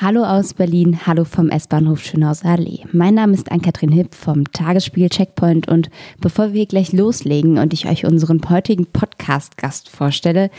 Hallo aus Berlin, hallo vom S-Bahnhof Schönhauser Allee. Mein Name ist Ann-Kathrin Hipp vom Tagesspiegel Checkpoint und bevor wir gleich loslegen und ich euch unseren heutigen Podcast-Gast vorstelle,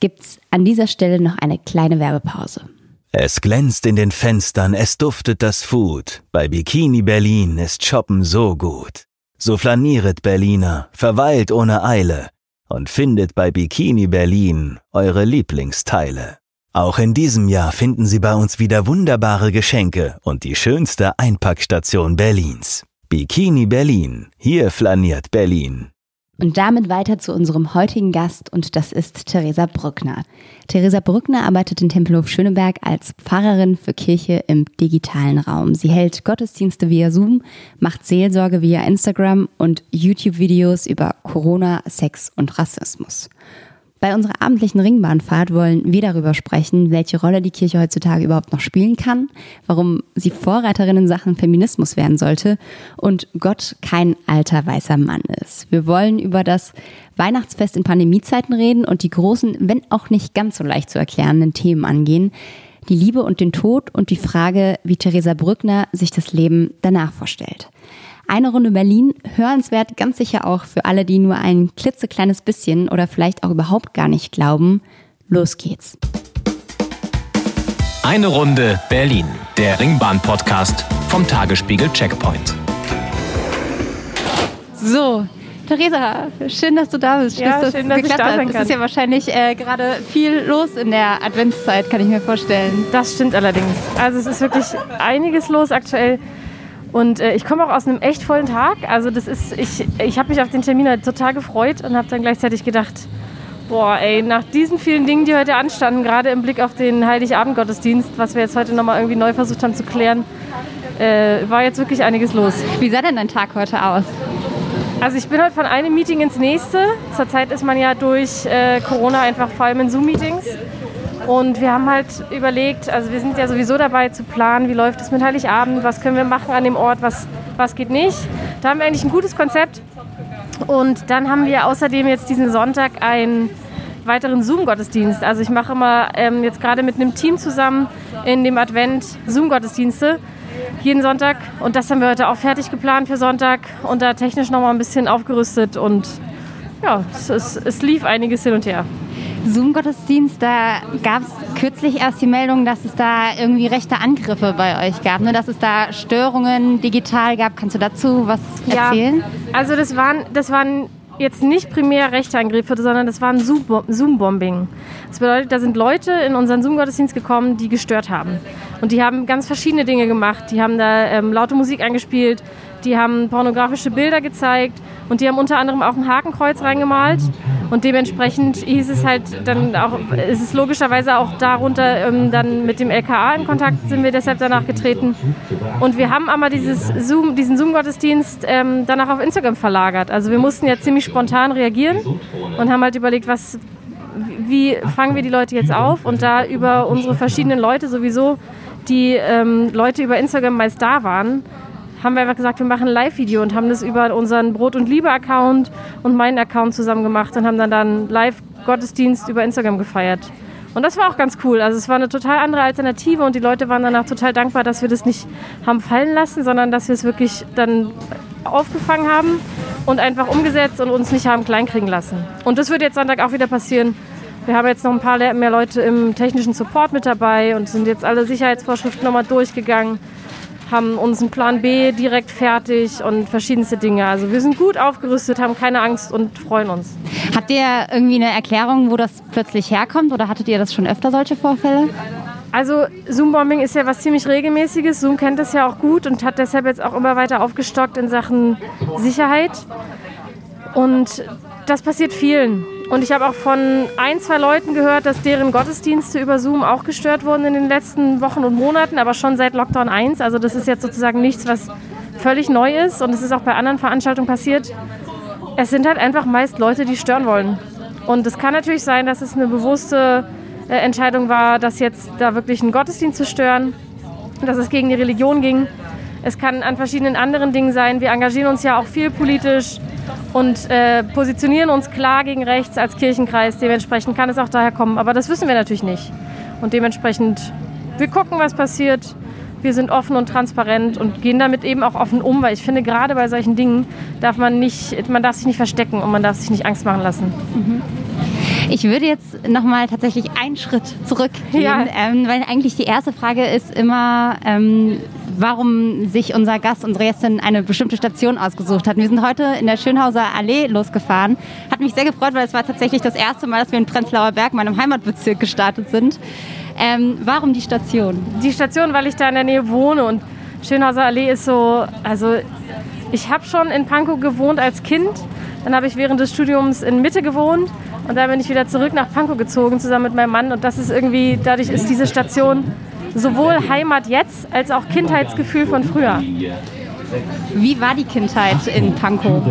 gibt's an dieser Stelle noch eine kleine Werbepause. Es glänzt in den Fenstern, es duftet das Food. Bei Bikini Berlin ist Shoppen so gut. So flanieret Berliner, verweilt ohne Eile und findet bei Bikini Berlin eure Lieblingsteile. Auch in diesem Jahr finden Sie bei uns wieder wunderbare Geschenke und die schönste Einpackstation Berlins. Bikini Berlin. Hier flaniert Berlin. Und damit weiter zu unserem heutigen Gast und das ist Theresa Brückner. Theresa Brückner arbeitet in Tempelhof Schöneberg als Pfarrerin für Kirche im digitalen Raum. Sie hält Gottesdienste via Zoom, macht Seelsorge via Instagram und YouTube-Videos über Corona, Sex und Rassismus. Bei unserer abendlichen Ringbahnfahrt wollen wir darüber sprechen, welche Rolle die Kirche heutzutage überhaupt noch spielen kann, warum sie Vorreiterin in Sachen Feminismus werden sollte und Gott kein alter weißer Mann ist. Wir wollen über das Weihnachtsfest in Pandemiezeiten reden und die großen, wenn auch nicht ganz so leicht zu erklärenden Themen angehen. Die Liebe und den Tod und die Frage, wie Theresa Brückner sich das Leben danach vorstellt. Eine Runde Berlin, hörenswert ganz sicher auch für alle, die nur ein klitzekleines bisschen oder vielleicht auch überhaupt gar nicht glauben. Los geht's. Eine Runde Berlin, der Ringbahn-Podcast vom Tagesspiegel Checkpoint. So, Theresa, schön, dass du da bist. Ja, dass schön, dass ich da sein kann. Es ist ja wahrscheinlich äh, gerade viel los in der Adventszeit, kann ich mir vorstellen. Das stimmt allerdings. Also es ist wirklich einiges los aktuell. Und äh, ich komme auch aus einem echt vollen Tag. Also das ist, ich, ich habe mich auf den Termin halt total gefreut und habe dann gleichzeitig gedacht, boah, ey, nach diesen vielen Dingen, die heute anstanden, gerade im Blick auf den Heiligabend-Gottesdienst, was wir jetzt heute nochmal irgendwie neu versucht haben zu klären, äh, war jetzt wirklich einiges los. Wie sah denn dein Tag heute aus? Also ich bin heute von einem Meeting ins nächste. Zurzeit ist man ja durch äh, Corona einfach vor allem in Zoom-Meetings. Und wir haben halt überlegt, also wir sind ja sowieso dabei zu planen, wie läuft es mit Heiligabend, was können wir machen an dem Ort, was, was geht nicht. Da haben wir eigentlich ein gutes Konzept. Und dann haben wir außerdem jetzt diesen Sonntag einen weiteren Zoom-Gottesdienst. Also ich mache immer ähm, jetzt gerade mit einem Team zusammen in dem Advent Zoom-Gottesdienste jeden Sonntag. Und das haben wir heute auch fertig geplant für Sonntag und da technisch nochmal ein bisschen aufgerüstet. Und ja, es, es, es lief einiges hin und her. Zoom-Gottesdienst, da gab es kürzlich erst die Meldung, dass es da irgendwie rechte Angriffe bei euch gab, ne? dass es da Störungen digital gab. Kannst du dazu was erzählen? Ja, also das waren, das waren jetzt nicht primär rechte Angriffe, sondern das waren Zoom-Bombing. Das bedeutet, da sind Leute in unseren Zoom-Gottesdienst gekommen, die gestört haben. Und die haben ganz verschiedene Dinge gemacht. Die haben da ähm, laute Musik eingespielt, die haben pornografische Bilder gezeigt und die haben unter anderem auch ein Hakenkreuz reingemalt. Und dementsprechend hieß es halt dann auch, ist es logischerweise auch darunter ähm, dann mit dem LKA in Kontakt, sind wir deshalb danach getreten. Und wir haben aber dieses Zoom, diesen Zoom-Gottesdienst ähm, danach auf Instagram verlagert. Also wir mussten ja ziemlich spontan reagieren und haben halt überlegt, was, wie fangen wir die Leute jetzt auf? Und da über unsere verschiedenen Leute sowieso, die ähm, Leute über Instagram meist da waren, haben wir einfach gesagt, wir machen ein Live-Video und haben das über unseren Brot- und Liebe-Account und meinen Account zusammen gemacht und haben dann dann Live-Gottesdienst über Instagram gefeiert. Und das war auch ganz cool. Also es war eine total andere Alternative und die Leute waren danach total dankbar, dass wir das nicht haben fallen lassen, sondern dass wir es wirklich dann aufgefangen haben und einfach umgesetzt und uns nicht haben kleinkriegen lassen. Und das wird jetzt Sonntag auch wieder passieren. Wir haben jetzt noch ein paar mehr Leute im technischen Support mit dabei und sind jetzt alle Sicherheitsvorschriften nochmal durchgegangen haben unseren Plan B direkt fertig und verschiedenste Dinge. Also wir sind gut aufgerüstet, haben keine Angst und freuen uns. Habt ihr irgendwie eine Erklärung, wo das plötzlich herkommt oder hattet ihr das schon öfter solche Vorfälle? Also Zoom-Bombing ist ja was ziemlich regelmäßiges. Zoom kennt das ja auch gut und hat deshalb jetzt auch immer weiter aufgestockt in Sachen Sicherheit. Und das passiert vielen. Und ich habe auch von ein, zwei Leuten gehört, dass deren Gottesdienste über Zoom auch gestört wurden in den letzten Wochen und Monaten, aber schon seit Lockdown 1. Also das ist jetzt sozusagen nichts, was völlig neu ist und es ist auch bei anderen Veranstaltungen passiert. Es sind halt einfach meist Leute, die stören wollen. Und es kann natürlich sein, dass es eine bewusste äh, Entscheidung war, dass jetzt da wirklich einen Gottesdienst zu stören, dass es gegen die Religion ging. Es kann an verschiedenen anderen Dingen sein. Wir engagieren uns ja auch viel politisch und äh, positionieren uns klar gegen rechts als Kirchenkreis. Dementsprechend kann es auch daher kommen. Aber das wissen wir natürlich nicht. Und dementsprechend wir gucken, was passiert. Wir sind offen und transparent und gehen damit eben auch offen um, weil ich finde, gerade bei solchen Dingen darf man nicht, man darf sich nicht verstecken und man darf sich nicht Angst machen lassen. Ich würde jetzt nochmal tatsächlich einen Schritt zurückgehen, Ja. ähm, weil eigentlich die erste Frage ist immer, ähm, warum sich unser Gast, unsere Gästin eine bestimmte Station ausgesucht hat. Wir sind heute in der Schönhauser Allee losgefahren. Hat mich sehr gefreut, weil es war tatsächlich das erste Mal, dass wir in Prenzlauer Berg, meinem Heimatbezirk, gestartet sind. Ähm, warum die Station? die Station, weil ich da in der Nähe wohne und Schönhauser Allee ist so, also ich habe schon in Pankow gewohnt als Kind, dann habe ich während des Studiums in Mitte gewohnt und dann bin ich wieder zurück nach Pankow gezogen zusammen mit meinem Mann und das ist irgendwie, dadurch ist diese Station sowohl Heimat jetzt als auch Kindheitsgefühl von früher. Wie war die Kindheit in Pankow?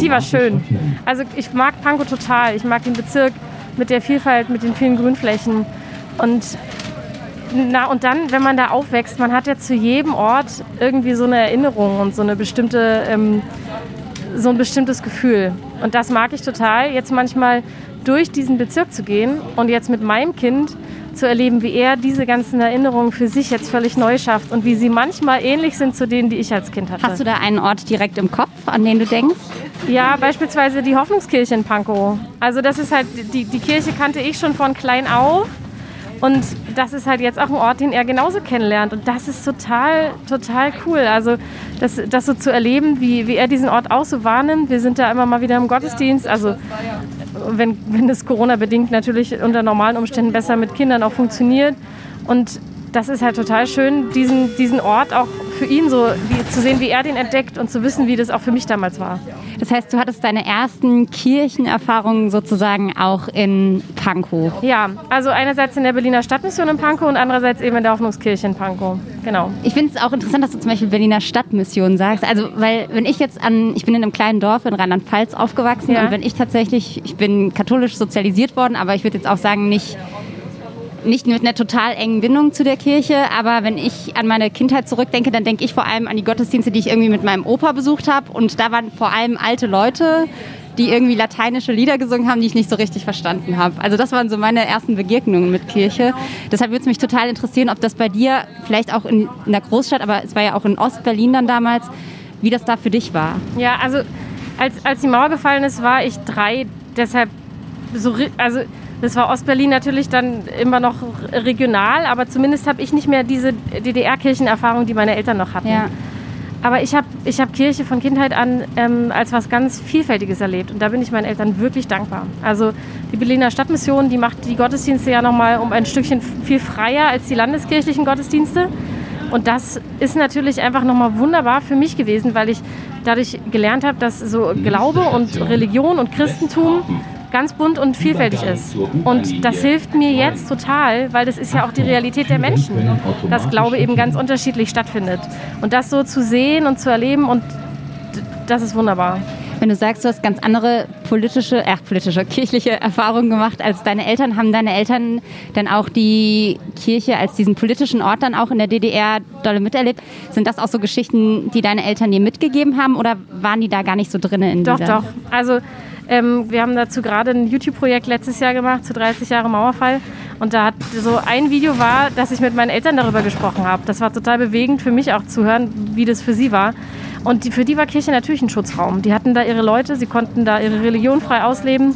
Die war schön. Also ich mag Pankow total. Ich mag den Bezirk mit der Vielfalt, mit den vielen Grünflächen. Und, na, und dann, wenn man da aufwächst, man hat ja zu jedem Ort irgendwie so eine Erinnerung und so eine bestimmte, ähm, so ein bestimmtes Gefühl. Und das mag ich total, jetzt manchmal durch diesen Bezirk zu gehen und jetzt mit meinem Kind zu erleben, wie er diese ganzen Erinnerungen für sich jetzt völlig neu schafft und wie sie manchmal ähnlich sind zu denen, die ich als Kind hatte. Hast du da einen Ort direkt im Kopf, an den du denkst? Ja, beispielsweise die Hoffnungskirche in Pankow. Also das ist halt, die, die Kirche kannte ich schon von klein auf. Und das ist halt jetzt auch ein Ort, den er genauso kennenlernt. Und das ist total, total cool. Also das, das so zu erleben, wie, wie er diesen Ort auch so wahrnimmt. Wir sind da immer mal wieder im Gottesdienst. Also wenn, wenn das Corona-bedingt natürlich unter normalen Umständen besser mit Kindern auch funktioniert. Und das ist halt total schön, diesen, diesen Ort auch für ihn so wie, zu sehen, wie er den entdeckt und zu wissen, wie das auch für mich damals war. Das heißt, du hattest deine ersten Kirchenerfahrungen sozusagen auch in Pankow. Ja, also einerseits in der Berliner Stadtmission in Pankow und andererseits eben in der Hoffnungskirche in Pankow. Genau. Ich finde es auch interessant, dass du zum Beispiel Berliner Stadtmission sagst. Also, weil wenn ich jetzt an, ich bin in einem kleinen Dorf in Rheinland-Pfalz aufgewachsen Ja. und wenn ich tatsächlich, ich bin katholisch sozialisiert worden, aber ich würde jetzt auch sagen, nicht, nicht mit einer total engen Bindung zu der Kirche, aber wenn ich an meine Kindheit zurückdenke, dann denke ich vor allem an die Gottesdienste, die ich irgendwie mit meinem Opa besucht habe und da waren vor allem alte Leute, die irgendwie lateinische Lieder gesungen haben, die ich nicht so richtig verstanden habe. Also das waren so meine ersten Begegnungen mit Kirche. Deshalb würde es mich total interessieren, ob das bei dir vielleicht auch in, in der Großstadt, aber es war ja auch in Ostberlin dann damals, wie das da für dich war. Ja, also als, als die Mauer gefallen ist, war ich drei. Deshalb so, also das war Ostberlin natürlich dann immer noch regional, aber zumindest habe ich nicht mehr diese DDR-Kirchenerfahrung, die meine Eltern noch hatten. Ja. Aber ich habe ich hab Kirche von Kindheit an ähm, als was ganz Vielfältiges erlebt. Und da bin ich meinen Eltern wirklich dankbar. Also die Berliner Stadtmission, die macht die Gottesdienste ja nochmal um ein Stückchen viel freier als die landeskirchlichen Gottesdienste. Und das ist natürlich einfach nochmal wunderbar für mich gewesen, weil ich dadurch gelernt habe, dass so Glaube und Religion und Christentum ganz bunt und vielfältig ist. Und das hilft mir jetzt total, weil das ist ja auch die Realität der Menschen, dass Glaube eben ganz unterschiedlich stattfindet. Und das so zu sehen und zu erleben und das ist wunderbar. Wenn du sagst, du hast ganz andere politische, äh, politische, kirchliche Erfahrungen gemacht als deine Eltern, haben deine Eltern dann auch die Kirche als diesen politischen Ort dann auch in der DDR dolle miterlebt? Sind das auch so Geschichten, die deine Eltern dir mitgegeben haben oder waren die da gar nicht so drin in Doch, dieser? doch. Also ähm, wir haben dazu gerade ein YouTube-Projekt letztes Jahr gemacht zu 30 Jahre Mauerfall. Und da hat so ein Video war, dass ich mit meinen Eltern darüber gesprochen habe. Das war total bewegend für mich auch zu hören, wie das für sie war. Und die, für die war Kirche natürlich ein Schutzraum. Die hatten da ihre Leute, sie konnten da ihre Religion frei ausleben.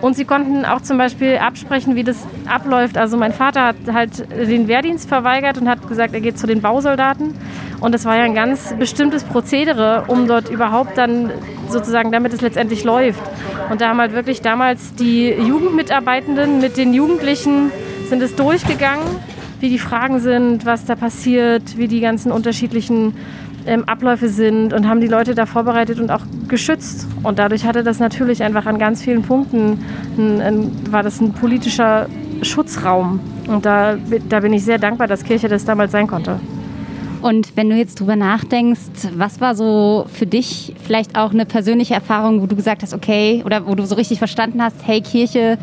Und sie konnten auch zum Beispiel absprechen, wie das abläuft. Also mein Vater hat halt den Wehrdienst verweigert und hat gesagt, er geht zu den Bausoldaten. Und das war ja ein ganz bestimmtes Prozedere, um dort überhaupt dann sozusagen, damit es letztendlich läuft. Und da haben halt wirklich damals die Jugendmitarbeitenden mit den Jugendlichen sind es durchgegangen, wie die Fragen sind, was da passiert, wie die ganzen unterschiedlichen ähm, Abläufe sind und haben die Leute da vorbereitet und auch geschützt. Und dadurch hatte das natürlich einfach an ganz vielen Punkten, ein, ein, war das ein politischer Schutzraum. Und da, da bin ich sehr dankbar, dass Kirche das damals sein konnte. Und wenn du jetzt drüber nachdenkst, was war so für dich vielleicht auch eine persönliche Erfahrung, wo du gesagt hast, okay, oder wo du so richtig verstanden hast, hey, Kirche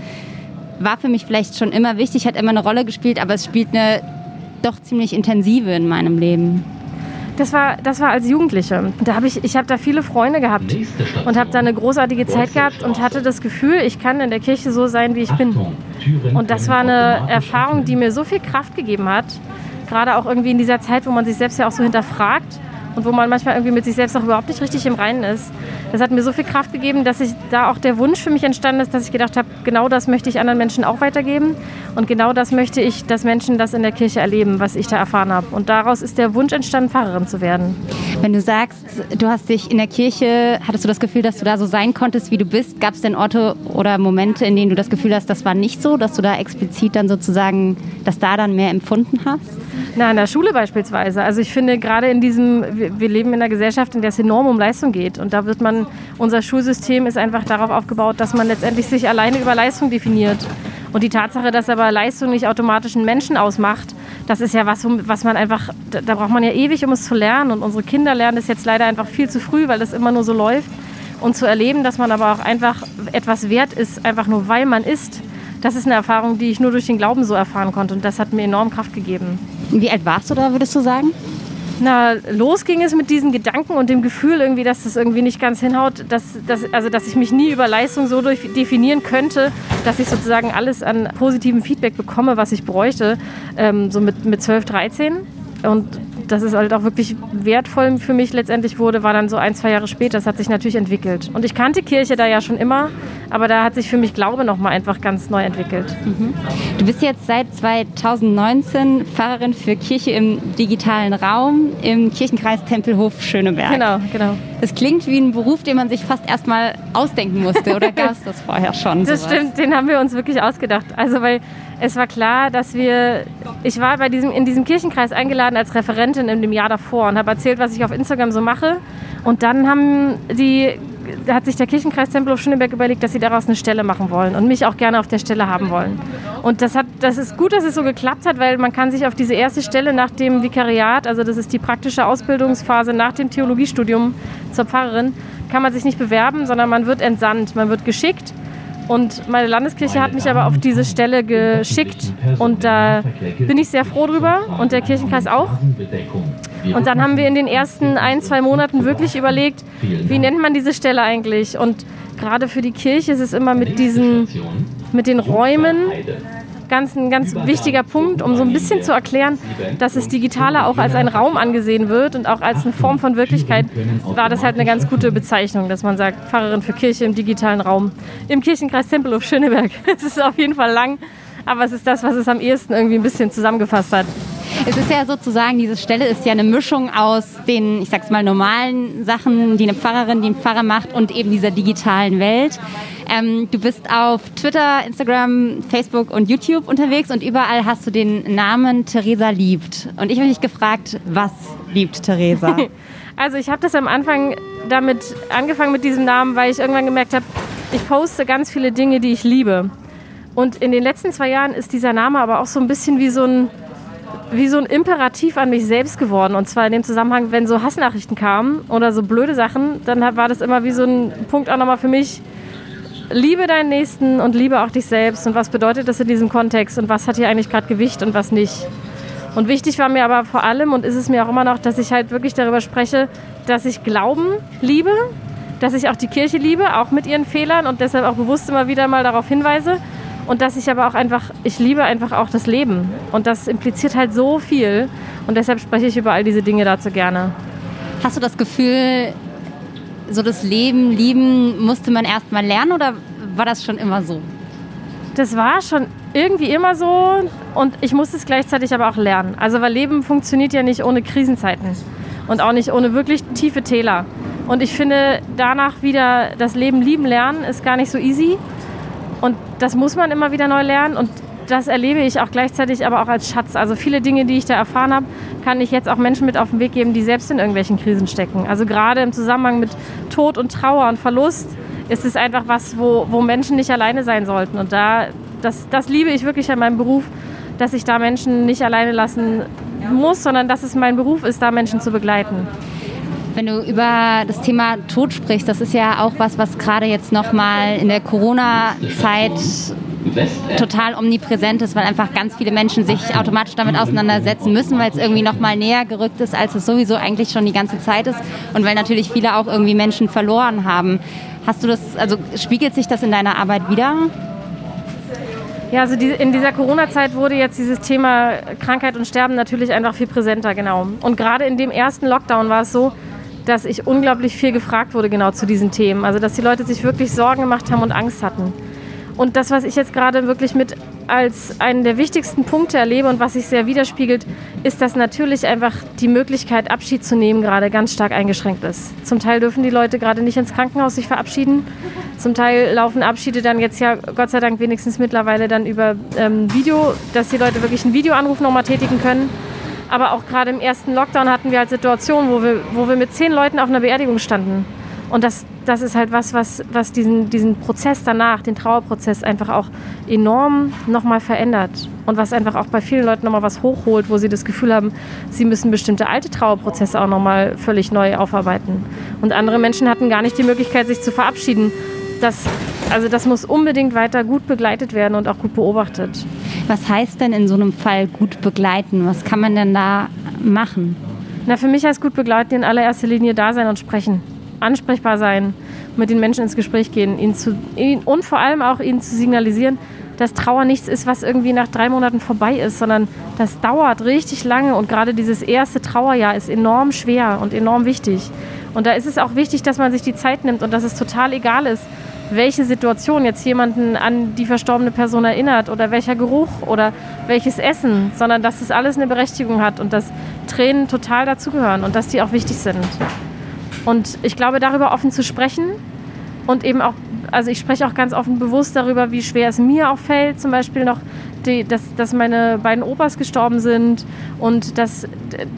war für mich vielleicht schon immer wichtig, hat immer eine Rolle gespielt, aber es spielt eine doch ziemlich intensive in meinem Leben. Das war, das war als Jugendliche. Da habe ich, ich habe da viele Freunde gehabt und habe da eine großartige Zeit gehabt und hatte das Gefühl, ich kann in der Kirche so sein, wie ich bin. Und das war eine Erfahrung, die mir so viel Kraft gegeben hat. Gerade auch irgendwie in dieser Zeit, wo man sich selbst ja auch so hinterfragt und wo man manchmal irgendwie mit sich selbst auch überhaupt nicht richtig im Reinen ist. Das hat mir so viel Kraft gegeben, dass ich da auch der Wunsch für mich entstanden ist, dass ich gedacht habe, genau das möchte ich anderen Menschen auch weitergeben und genau das möchte ich, dass Menschen das in der Kirche erleben, was ich da erfahren habe. Und daraus ist der Wunsch entstanden, Pfarrerin zu werden. Wenn du sagst, du hast dich in der Kirche, hattest du das Gefühl, dass du da so sein konntest, wie du bist? Gab es denn Orte oder Momente, in denen du das Gefühl hast, das war nicht so, dass du da explizit dann sozusagen, dass da dann mehr empfunden hast? Na, in der Schule beispielsweise. Also ich finde gerade in diesem, wir leben in einer Gesellschaft, in der es enorm um Leistung geht. Und da wird man, unser Schulsystem ist einfach darauf aufgebaut, dass man letztendlich sich alleine über Leistung definiert. Und die Tatsache, dass aber Leistung nicht automatisch einen Menschen ausmacht, das ist ja was, was man einfach, da braucht man ja ewig, um es zu lernen. Und unsere Kinder lernen das jetzt leider einfach viel zu früh, weil das immer nur so läuft. Und zu erleben, dass man aber auch einfach etwas wert ist, einfach nur weil man ist, das ist eine Erfahrung, die ich nur durch den Glauben so erfahren konnte. Und das hat mir enorm Kraft gegeben. Wie alt warst du da, würdest du sagen? Na, los ging es mit diesen Gedanken und dem Gefühl irgendwie, dass das irgendwie nicht ganz hinhaut, dass, dass, also dass ich mich nie über Leistung so definieren könnte, dass ich sozusagen alles an positivem Feedback bekomme, was ich bräuchte, ähm, so mit, mit 12, 13. Und dass es halt auch wirklich wertvoll für mich letztendlich wurde, war dann so ein, zwei Jahre später. Das hat sich natürlich entwickelt. Und ich kannte Kirche da ja schon immer, aber da hat sich für mich Glaube nochmal einfach ganz neu entwickelt. Mhm. Du bist jetzt seit 2019 Pfarrerin für Kirche im digitalen Raum im Kirchenkreis Tempelhof Schöneberg. Genau, genau. Das klingt wie ein Beruf, den man sich fast erstmal ausdenken musste. Oder gab es das vorher schon? Das sowas? stimmt, den haben wir uns wirklich ausgedacht. Also weil es war klar, dass wir, ich war bei diesem, in diesem Kirchenkreis eingeladen als Referentin in dem Jahr davor und habe erzählt, was ich auf Instagram so mache. Und dann haben die, hat sich der Kirchenkreis Tempelhof Schöneberg überlegt, dass sie daraus eine Stelle machen wollen und mich auch gerne auf der Stelle haben wollen. Und das, hat, das ist gut, dass es so geklappt hat, weil man kann sich auf diese erste Stelle nach dem Vikariat, also das ist die praktische Ausbildungsphase nach dem Theologiestudium zur Pfarrerin, kann man sich nicht bewerben, sondern man wird entsandt, man wird geschickt und meine Landeskirche hat mich aber auf diese Stelle geschickt und da bin ich sehr froh drüber und der Kirchenkreis auch. Und dann haben wir in den ersten ein, zwei Monaten wirklich überlegt, wie nennt man diese Stelle eigentlich? Und gerade für die Kirche ist es immer mit diesen, mit den Räumen ganz, ein ganz wichtiger Punkt, um so ein bisschen zu erklären, dass das Digitale auch als ein Raum angesehen wird und auch als eine Form von Wirklichkeit, war das halt eine ganz gute Bezeichnung, dass man sagt, Pfarrerin für Kirche im digitalen Raum. Im Kirchenkreis Tempelhof Schöneberg. Es ist auf jeden Fall lang, aber es ist das, was es am ehesten irgendwie ein bisschen zusammengefasst hat. Es ist ja sozusagen, diese Stelle ist ja eine Mischung aus den, ich sag's mal, normalen Sachen, die eine Pfarrerin, die ein Pfarrer macht und eben dieser digitalen Welt. Ähm, du bist auf Twitter, Instagram, Facebook und YouTube unterwegs und überall hast du den Namen Theresa liebt. Und ich habe mich gefragt, was liebt Theresa? Also ich habe das am Anfang damit angefangen mit diesem Namen, weil ich irgendwann gemerkt habe, ich poste ganz viele Dinge, die ich liebe. Und in den letzten zwei Jahren ist dieser Name aber auch so ein bisschen wie so ein wie so ein Imperativ an mich selbst geworden. Und zwar in dem Zusammenhang, wenn so Hassnachrichten kamen oder so blöde Sachen, dann war das immer wie so ein Punkt auch nochmal für mich. Liebe deinen Nächsten und liebe auch dich selbst. Und was bedeutet das in diesem Kontext? Und was hat hier eigentlich gerade Gewicht und was nicht? Und wichtig war mir aber vor allem und ist es mir auch immer noch, dass ich halt wirklich darüber spreche, dass ich Glauben liebe, dass ich auch die Kirche liebe, auch mit ihren Fehlern und deshalb auch bewusst immer wieder mal darauf hinweise und dass ich aber auch einfach, ich liebe einfach auch das Leben. Und das impliziert halt so viel. Und deshalb spreche ich über all diese Dinge dazu gerne. Hast du das Gefühl, so das Leben lieben musste man erst mal lernen oder war das schon immer so? Das war schon irgendwie immer so und ich musste es gleichzeitig aber auch lernen. Also weil Leben funktioniert ja nicht ohne Krisenzeiten und auch nicht ohne wirklich tiefe Täler. Und ich finde, danach wieder das Leben lieben lernen ist gar nicht so easy. Und das muss man immer wieder neu lernen und das erlebe ich auch gleichzeitig aber auch als Schatz. Also viele Dinge, die ich da erfahren habe, kann ich jetzt auch Menschen mit auf den Weg geben, die selbst in irgendwelchen Krisen stecken. Also gerade im Zusammenhang mit Tod und Trauer und Verlust ist es einfach was, wo, wo Menschen nicht alleine sein sollten. Und da, das, das liebe ich wirklich an meinem Beruf, dass ich da Menschen nicht alleine lassen muss, sondern dass es mein Beruf ist, da Menschen zu begleiten. Wenn du über das Thema Tod sprichst, das ist ja auch was, was gerade jetzt nochmal in der Corona-Zeit total omnipräsent ist, weil einfach ganz viele Menschen sich automatisch damit auseinandersetzen müssen, weil es irgendwie noch mal näher gerückt ist, als es sowieso eigentlich schon die ganze Zeit ist und weil natürlich viele auch irgendwie Menschen verloren haben. Hast du das, also spiegelt sich das in deiner Arbeit wieder? Ja, also in dieser Corona-Zeit wurde jetzt dieses Thema Krankheit und Sterben natürlich einfach viel präsenter, genau. Und gerade in dem ersten Lockdown war es so, dass ich unglaublich viel gefragt wurde genau zu diesen Themen. Also dass die Leute sich wirklich Sorgen gemacht haben und Angst hatten. Und das, was ich jetzt gerade wirklich mit als einen der wichtigsten Punkte erlebe und was sich sehr widerspiegelt, ist, dass natürlich einfach die Möglichkeit, Abschied zu nehmen, gerade ganz stark eingeschränkt ist. Zum Teil dürfen die Leute gerade nicht ins Krankenhaus sich verabschieden. Zum Teil laufen Abschiede dann jetzt ja Gott sei Dank wenigstens mittlerweile dann über ähm, Video, dass die Leute wirklich einen Videoanruf nochmal tätigen können. Aber auch gerade im ersten Lockdown hatten wir halt Situationen, wo wir, wo wir mit zehn Leuten auf einer Beerdigung standen. Und das, das ist halt was, was, was diesen, diesen Prozess danach, den Trauerprozess einfach auch enorm nochmal verändert. Und was einfach auch bei vielen Leuten nochmal was hochholt, wo sie das Gefühl haben, sie müssen bestimmte alte Trauerprozesse auch nochmal völlig neu aufarbeiten. Und andere Menschen hatten gar nicht die Möglichkeit, sich zu verabschieden. Das, also das muss unbedingt weiter gut begleitet werden und auch gut beobachtet. Was heißt denn in so einem Fall gut begleiten? Was kann man denn da machen? Na, für mich heißt gut begleiten in allererster Linie da sein und sprechen ansprechbar sein, mit den Menschen ins Gespräch gehen ihnen zu, ihnen, und vor allem auch ihnen zu signalisieren, dass Trauer nichts ist, was irgendwie nach drei Monaten vorbei ist, sondern das dauert richtig lange und gerade dieses erste Trauerjahr ist enorm schwer und enorm wichtig. Und da ist es auch wichtig, dass man sich die Zeit nimmt und dass es total egal ist, welche Situation jetzt jemanden an die verstorbene Person erinnert oder welcher Geruch oder welches Essen, sondern dass das alles eine Berechtigung hat und dass Tränen total dazugehören und dass die auch wichtig sind. Und ich glaube, darüber offen zu sprechen und eben auch, also ich spreche auch ganz offen bewusst darüber, wie schwer es mir auch fällt, zum Beispiel noch, die, dass, dass meine beiden Opas gestorben sind und dass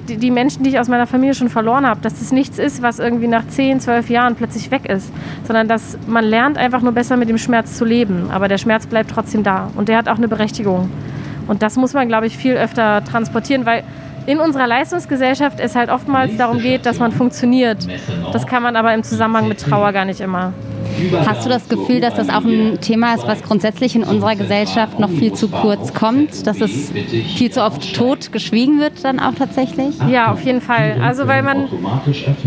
die, die Menschen, die ich aus meiner Familie schon verloren habe, dass das nichts ist, was irgendwie nach 10, 12 Jahren plötzlich weg ist, sondern dass man lernt einfach nur besser mit dem Schmerz zu leben. Aber der Schmerz bleibt trotzdem da und der hat auch eine Berechtigung. Und das muss man, glaube ich, viel öfter transportieren, weil in unserer Leistungsgesellschaft es halt oftmals darum geht, dass man funktioniert. Das kann man aber im Zusammenhang mit Trauer gar nicht immer. Hast du das Gefühl, dass das auch ein Thema ist, was grundsätzlich in unserer Gesellschaft noch viel zu kurz kommt? Dass es viel zu oft tot geschwiegen wird dann auch tatsächlich? Ja, auf jeden Fall. Also weil man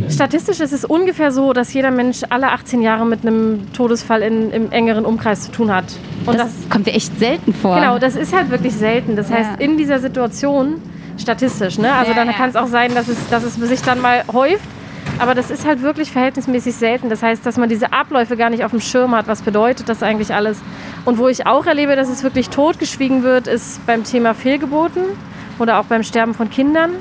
statistisch ist es ungefähr so, dass jeder Mensch alle 18 Jahre mit einem Todesfall in, im engeren Umkreis zu tun hat. Und das, das kommt dir echt selten vor. Genau, das ist halt wirklich selten. Das heißt, ja. in dieser Situation statistisch. Ne? Also ja, dann ja. kann es auch sein, dass es, dass es sich dann mal häuft. Aber das ist halt wirklich verhältnismäßig selten. Das heißt, dass man diese Abläufe gar nicht auf dem Schirm hat. Was bedeutet das eigentlich alles? Und wo ich auch erlebe, dass es wirklich totgeschwiegen wird, ist beim Thema Fehlgeburten oder auch beim Sterben von Kindern.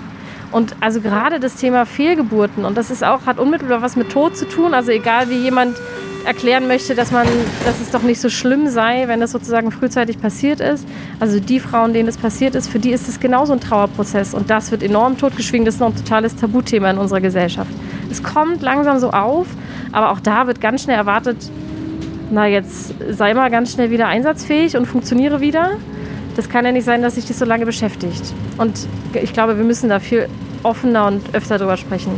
Und also gerade das Thema Fehlgeburten, und das ist auch, hat unmittelbar was mit Tod zu tun. Also egal wie jemand erklären möchte, dass, man, dass es doch nicht so schlimm sei, wenn das sozusagen frühzeitig passiert ist. Also die Frauen, denen das passiert ist, für die ist es genauso ein Trauerprozess. Und das wird enorm totgeschwiegen. Das ist noch ein totales Tabuthema in unserer Gesellschaft. Es kommt langsam so auf, aber auch da wird ganz schnell erwartet, na jetzt sei mal ganz schnell wieder einsatzfähig und funktioniere wieder. Das kann ja nicht sein, dass sich das so lange beschäftigt. Und ich glaube, wir müssen da viel offener und öfter drüber sprechen.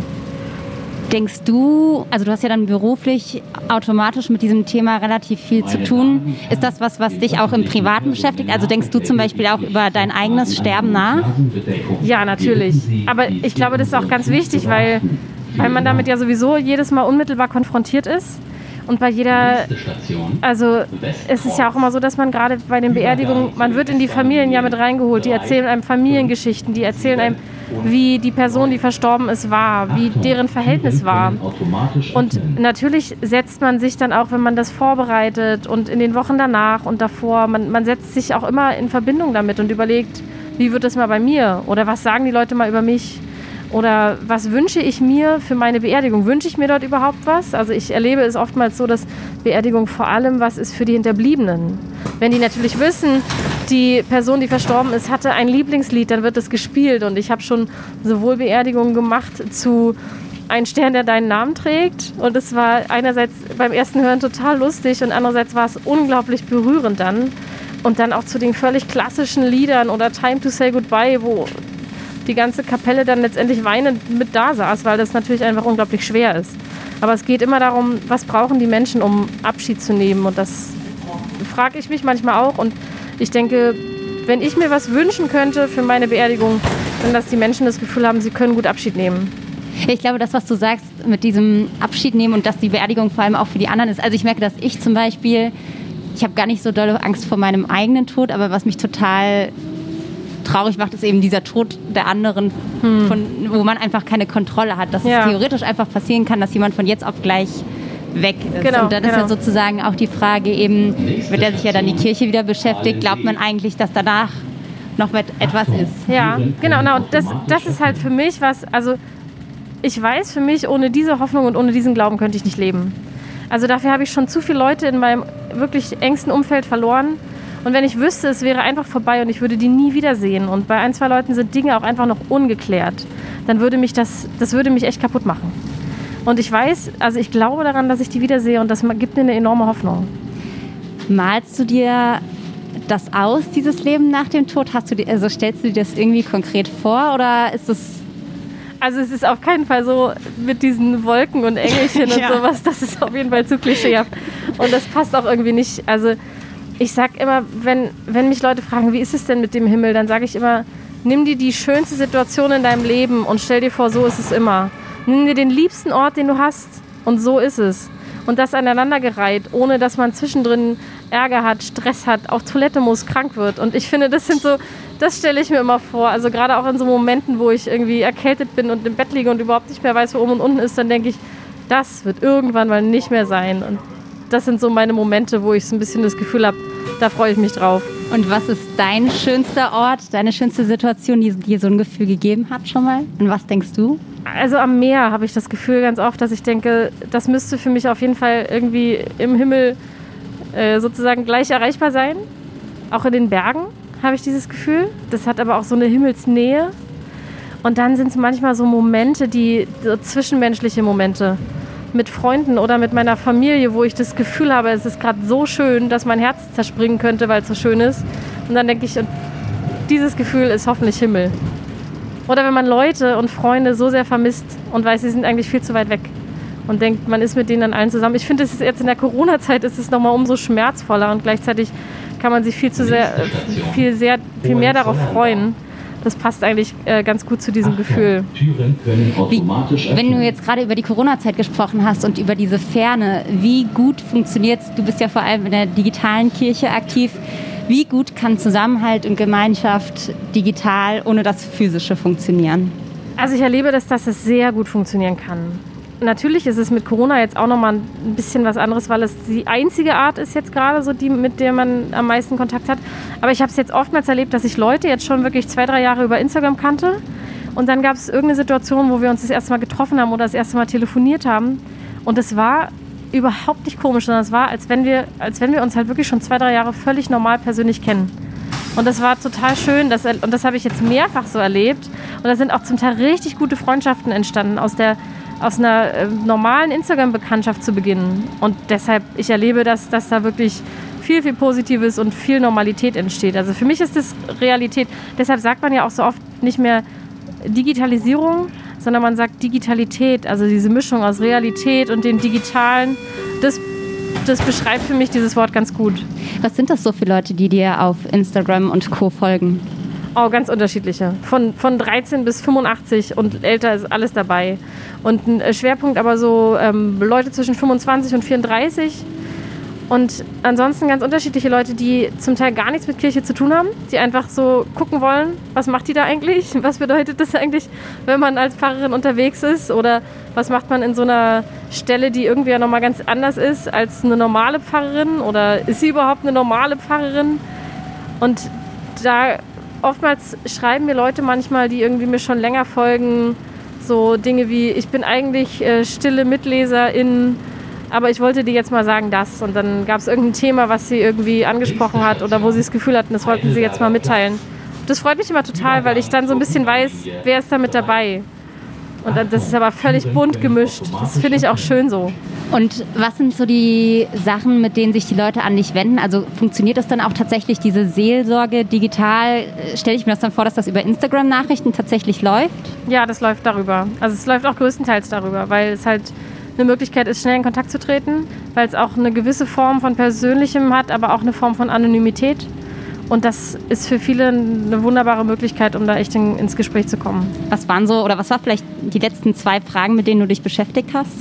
Denkst du, also du hast ja dann beruflich automatisch mit diesem Thema relativ viel zu tun. Ist das was, was dich auch im Privaten beschäftigt? Also denkst du zum Beispiel auch über dein eigenes Sterben nach? Ja, natürlich. Aber ich glaube, das ist auch ganz wichtig, weil, weil man damit ja sowieso jedes Mal unmittelbar konfrontiert ist. Und bei jeder, also es ist ja auch immer so, dass man gerade bei den Beerdigungen, man wird in die Familien ja mit reingeholt, die erzählen einem Familiengeschichten, die erzählen einem, wie die Person, die verstorben ist, war, wie deren Verhältnis war. Und natürlich setzt man sich dann auch, wenn man das vorbereitet und in den Wochen danach und davor, man, man setzt sich auch immer in Verbindung damit und überlegt, wie wird es mal bei mir oder was sagen die Leute mal über mich. Oder was wünsche ich mir für meine Beerdigung? Wünsche ich mir dort überhaupt was? Also ich erlebe es oftmals so, dass Beerdigung vor allem was ist für die Hinterbliebenen. Wenn die natürlich wissen, die Person, die verstorben ist, hatte ein Lieblingslied, dann wird es gespielt. Und ich habe schon sowohl Beerdigungen gemacht zu ein Stern, der deinen Namen trägt. Und es war einerseits beim ersten Hören total lustig und andererseits war es unglaublich berührend dann. Und dann auch zu den völlig klassischen Liedern oder Time to Say Goodbye, wo die ganze Kapelle dann letztendlich weinend mit da saß, weil das natürlich einfach unglaublich schwer ist. Aber es geht immer darum, was brauchen die Menschen, um Abschied zu nehmen. Und das frage ich mich manchmal auch. Und ich denke, wenn ich mir was wünschen könnte für meine Beerdigung, dann dass die Menschen das Gefühl haben, sie können gut Abschied nehmen. Ich glaube, das, was du sagst mit diesem Abschied nehmen und dass die Beerdigung vor allem auch für die anderen ist. Also ich merke, dass ich zum Beispiel, ich habe gar nicht so dolle Angst vor meinem eigenen Tod, aber was mich total traurig macht, ist eben dieser Tod der anderen, hm. von, wo man einfach keine Kontrolle hat. Dass ja. es theoretisch einfach passieren kann, dass jemand von jetzt auf gleich weg ist. Genau, und dann genau. ist ja genau. sozusagen auch die Frage eben, mit der sich ja dann die Kirche wieder beschäftigt, glaubt man eigentlich, dass danach noch etwas ist. Ja, genau, genau. Das, das ist halt für mich was, also ich weiß für mich, ohne diese Hoffnung und ohne diesen Glauben könnte ich nicht leben. Also dafür habe ich schon zu viele Leute in meinem wirklich engsten Umfeld verloren. Und wenn ich wüsste, es wäre einfach vorbei und ich würde die nie wiedersehen und bei ein, zwei Leuten sind Dinge auch einfach noch ungeklärt, dann würde mich das, das würde mich echt kaputt machen. Und ich weiß, also ich glaube daran, dass ich die wiedersehe und das gibt mir eine enorme Hoffnung. Malst du dir das aus, dieses Leben nach dem Tod? Hast du dir, also stellst du dir das irgendwie konkret vor oder ist es also es ist auf keinen Fall so mit diesen Wolken und Engelchen und ja. sowas, das ist auf jeden Fall zu klischeehaft. Und das passt auch irgendwie nicht. Also ich sag immer, wenn, wenn mich Leute fragen, wie ist es denn mit dem Himmel, dann sage ich immer, nimm dir die schönste Situation in deinem Leben und stell dir vor, so ist es immer. Nimm dir den liebsten Ort, den du hast und so ist es. Und das aneinandergereiht, ohne dass man zwischendrin Ärger hat, Stress hat, auf Toilette muss, krank wird. Und ich finde, das sind so, das stelle ich mir immer vor. Also gerade auch in so Momenten, wo ich irgendwie erkältet bin und im Bett liege und überhaupt nicht mehr weiß, wo oben und unten ist, dann denke ich, das wird irgendwann mal nicht mehr sein. Und das sind so meine Momente, wo ich so ein bisschen das Gefühl habe, da freue ich mich drauf. Und was ist dein schönster Ort, deine schönste Situation, die dir so ein Gefühl gegeben hat schon mal? Und was denkst du? Also am Meer habe ich das Gefühl ganz oft, dass ich denke, das müsste für mich auf jeden Fall irgendwie im Himmel äh, sozusagen gleich erreichbar sein. Auch in den Bergen habe ich dieses Gefühl. Das hat aber auch so eine Himmelsnähe. Und dann sind es manchmal so Momente, die so zwischenmenschliche Momente mit Freunden oder mit meiner Familie, wo ich das Gefühl habe, es ist gerade so schön, dass mein Herz zerspringen könnte, weil es so schön ist. Und dann denke ich, dieses Gefühl ist hoffentlich Himmel. Oder wenn man Leute und Freunde so sehr vermisst und weiß, sie sind eigentlich viel zu weit weg und denkt, man ist mit denen dann allen zusammen. Ich finde, es ist jetzt in der Corona-Zeit ist es nochmal umso schmerzvoller und gleichzeitig kann man sich viel zu sehr, viel sehr, viel mehr darauf freuen. Das passt eigentlich äh, ganz gut zu diesem Gefühl. Wie, wenn du jetzt gerade über die Corona-Zeit gesprochen hast und über diese Ferne, wie gut funktioniert es? Du bist ja vor allem in der digitalen Kirche aktiv. Wie gut kann Zusammenhalt und Gemeinschaft digital ohne das Physische funktionieren? Also ich erlebe, dass das sehr gut funktionieren kann. Natürlich ist es mit Corona jetzt auch nochmal ein bisschen was anderes, weil es die einzige Art ist jetzt gerade so, die, mit der man am meisten Kontakt hat. Aber ich habe es jetzt oftmals erlebt, dass ich Leute jetzt schon wirklich zwei, drei Jahre über Instagram kannte. Und dann gab es irgendeine Situation, wo wir uns das erste Mal getroffen haben oder das erste Mal telefoniert haben. Und es war überhaupt nicht komisch, sondern es war, als wenn wir, als wenn wir uns halt wirklich schon zwei, drei Jahre völlig normal persönlich kennen. Und das war total schön. Das, und das habe ich jetzt mehrfach so erlebt. Und da sind auch zum Teil richtig gute Freundschaften entstanden aus der aus einer äh, normalen Instagram-Bekanntschaft zu beginnen. Und deshalb, ich erlebe, dass, dass da wirklich viel, viel Positives und viel Normalität entsteht. Also für mich ist das Realität. Deshalb sagt man ja auch so oft nicht mehr Digitalisierung, sondern man sagt Digitalität. Also diese Mischung aus Realität und dem Digitalen. Das, das beschreibt für mich dieses Wort ganz gut. Was sind das so für Leute, die dir auf Instagram und Co. folgen? Oh, ganz unterschiedliche. Von, von 13 bis 85 und älter ist alles dabei. Und ein äh, Schwerpunkt aber so ähm, Leute zwischen 25 und 34. Und ansonsten ganz unterschiedliche Leute, die zum Teil gar nichts mit Kirche zu tun haben, die einfach so gucken wollen, was macht die da eigentlich? Was bedeutet das eigentlich, wenn man als Pfarrerin unterwegs ist? Oder was macht man in so einer Stelle, die irgendwie ja nochmal ganz anders ist als eine normale Pfarrerin? Oder ist sie überhaupt eine normale Pfarrerin? Und da oftmals schreiben mir Leute manchmal, die irgendwie mir schon länger folgen, so Dinge wie, ich bin eigentlich äh, stille Mitleserin, aber ich wollte dir jetzt mal sagen das. Und dann gab es irgendein Thema, was sie irgendwie angesprochen hat oder wo sie das Gefühl hatten, das wollten sie jetzt mal mitteilen. Das freut mich immer total, weil ich dann so ein bisschen weiß, wer ist da mit dabei. Und das ist aber völlig bunt gemischt. Das finde ich auch schön so. Und was sind so die Sachen, mit denen sich die Leute an dich wenden? Also funktioniert das dann auch tatsächlich, diese Seelsorge digital? Stelle ich mir das dann vor, dass das über Instagram-Nachrichten tatsächlich läuft? Ja, das läuft darüber. Also es läuft auch größtenteils darüber, weil es halt eine Möglichkeit ist, schnell in Kontakt zu treten, weil es auch eine gewisse Form von Persönlichem hat, aber auch eine Form von Anonymität. Und das ist für viele eine wunderbare Möglichkeit, um da echt in, ins Gespräch zu kommen. Was waren so, oder was war vielleicht die letzten zwei Fragen, mit denen du dich beschäftigt hast?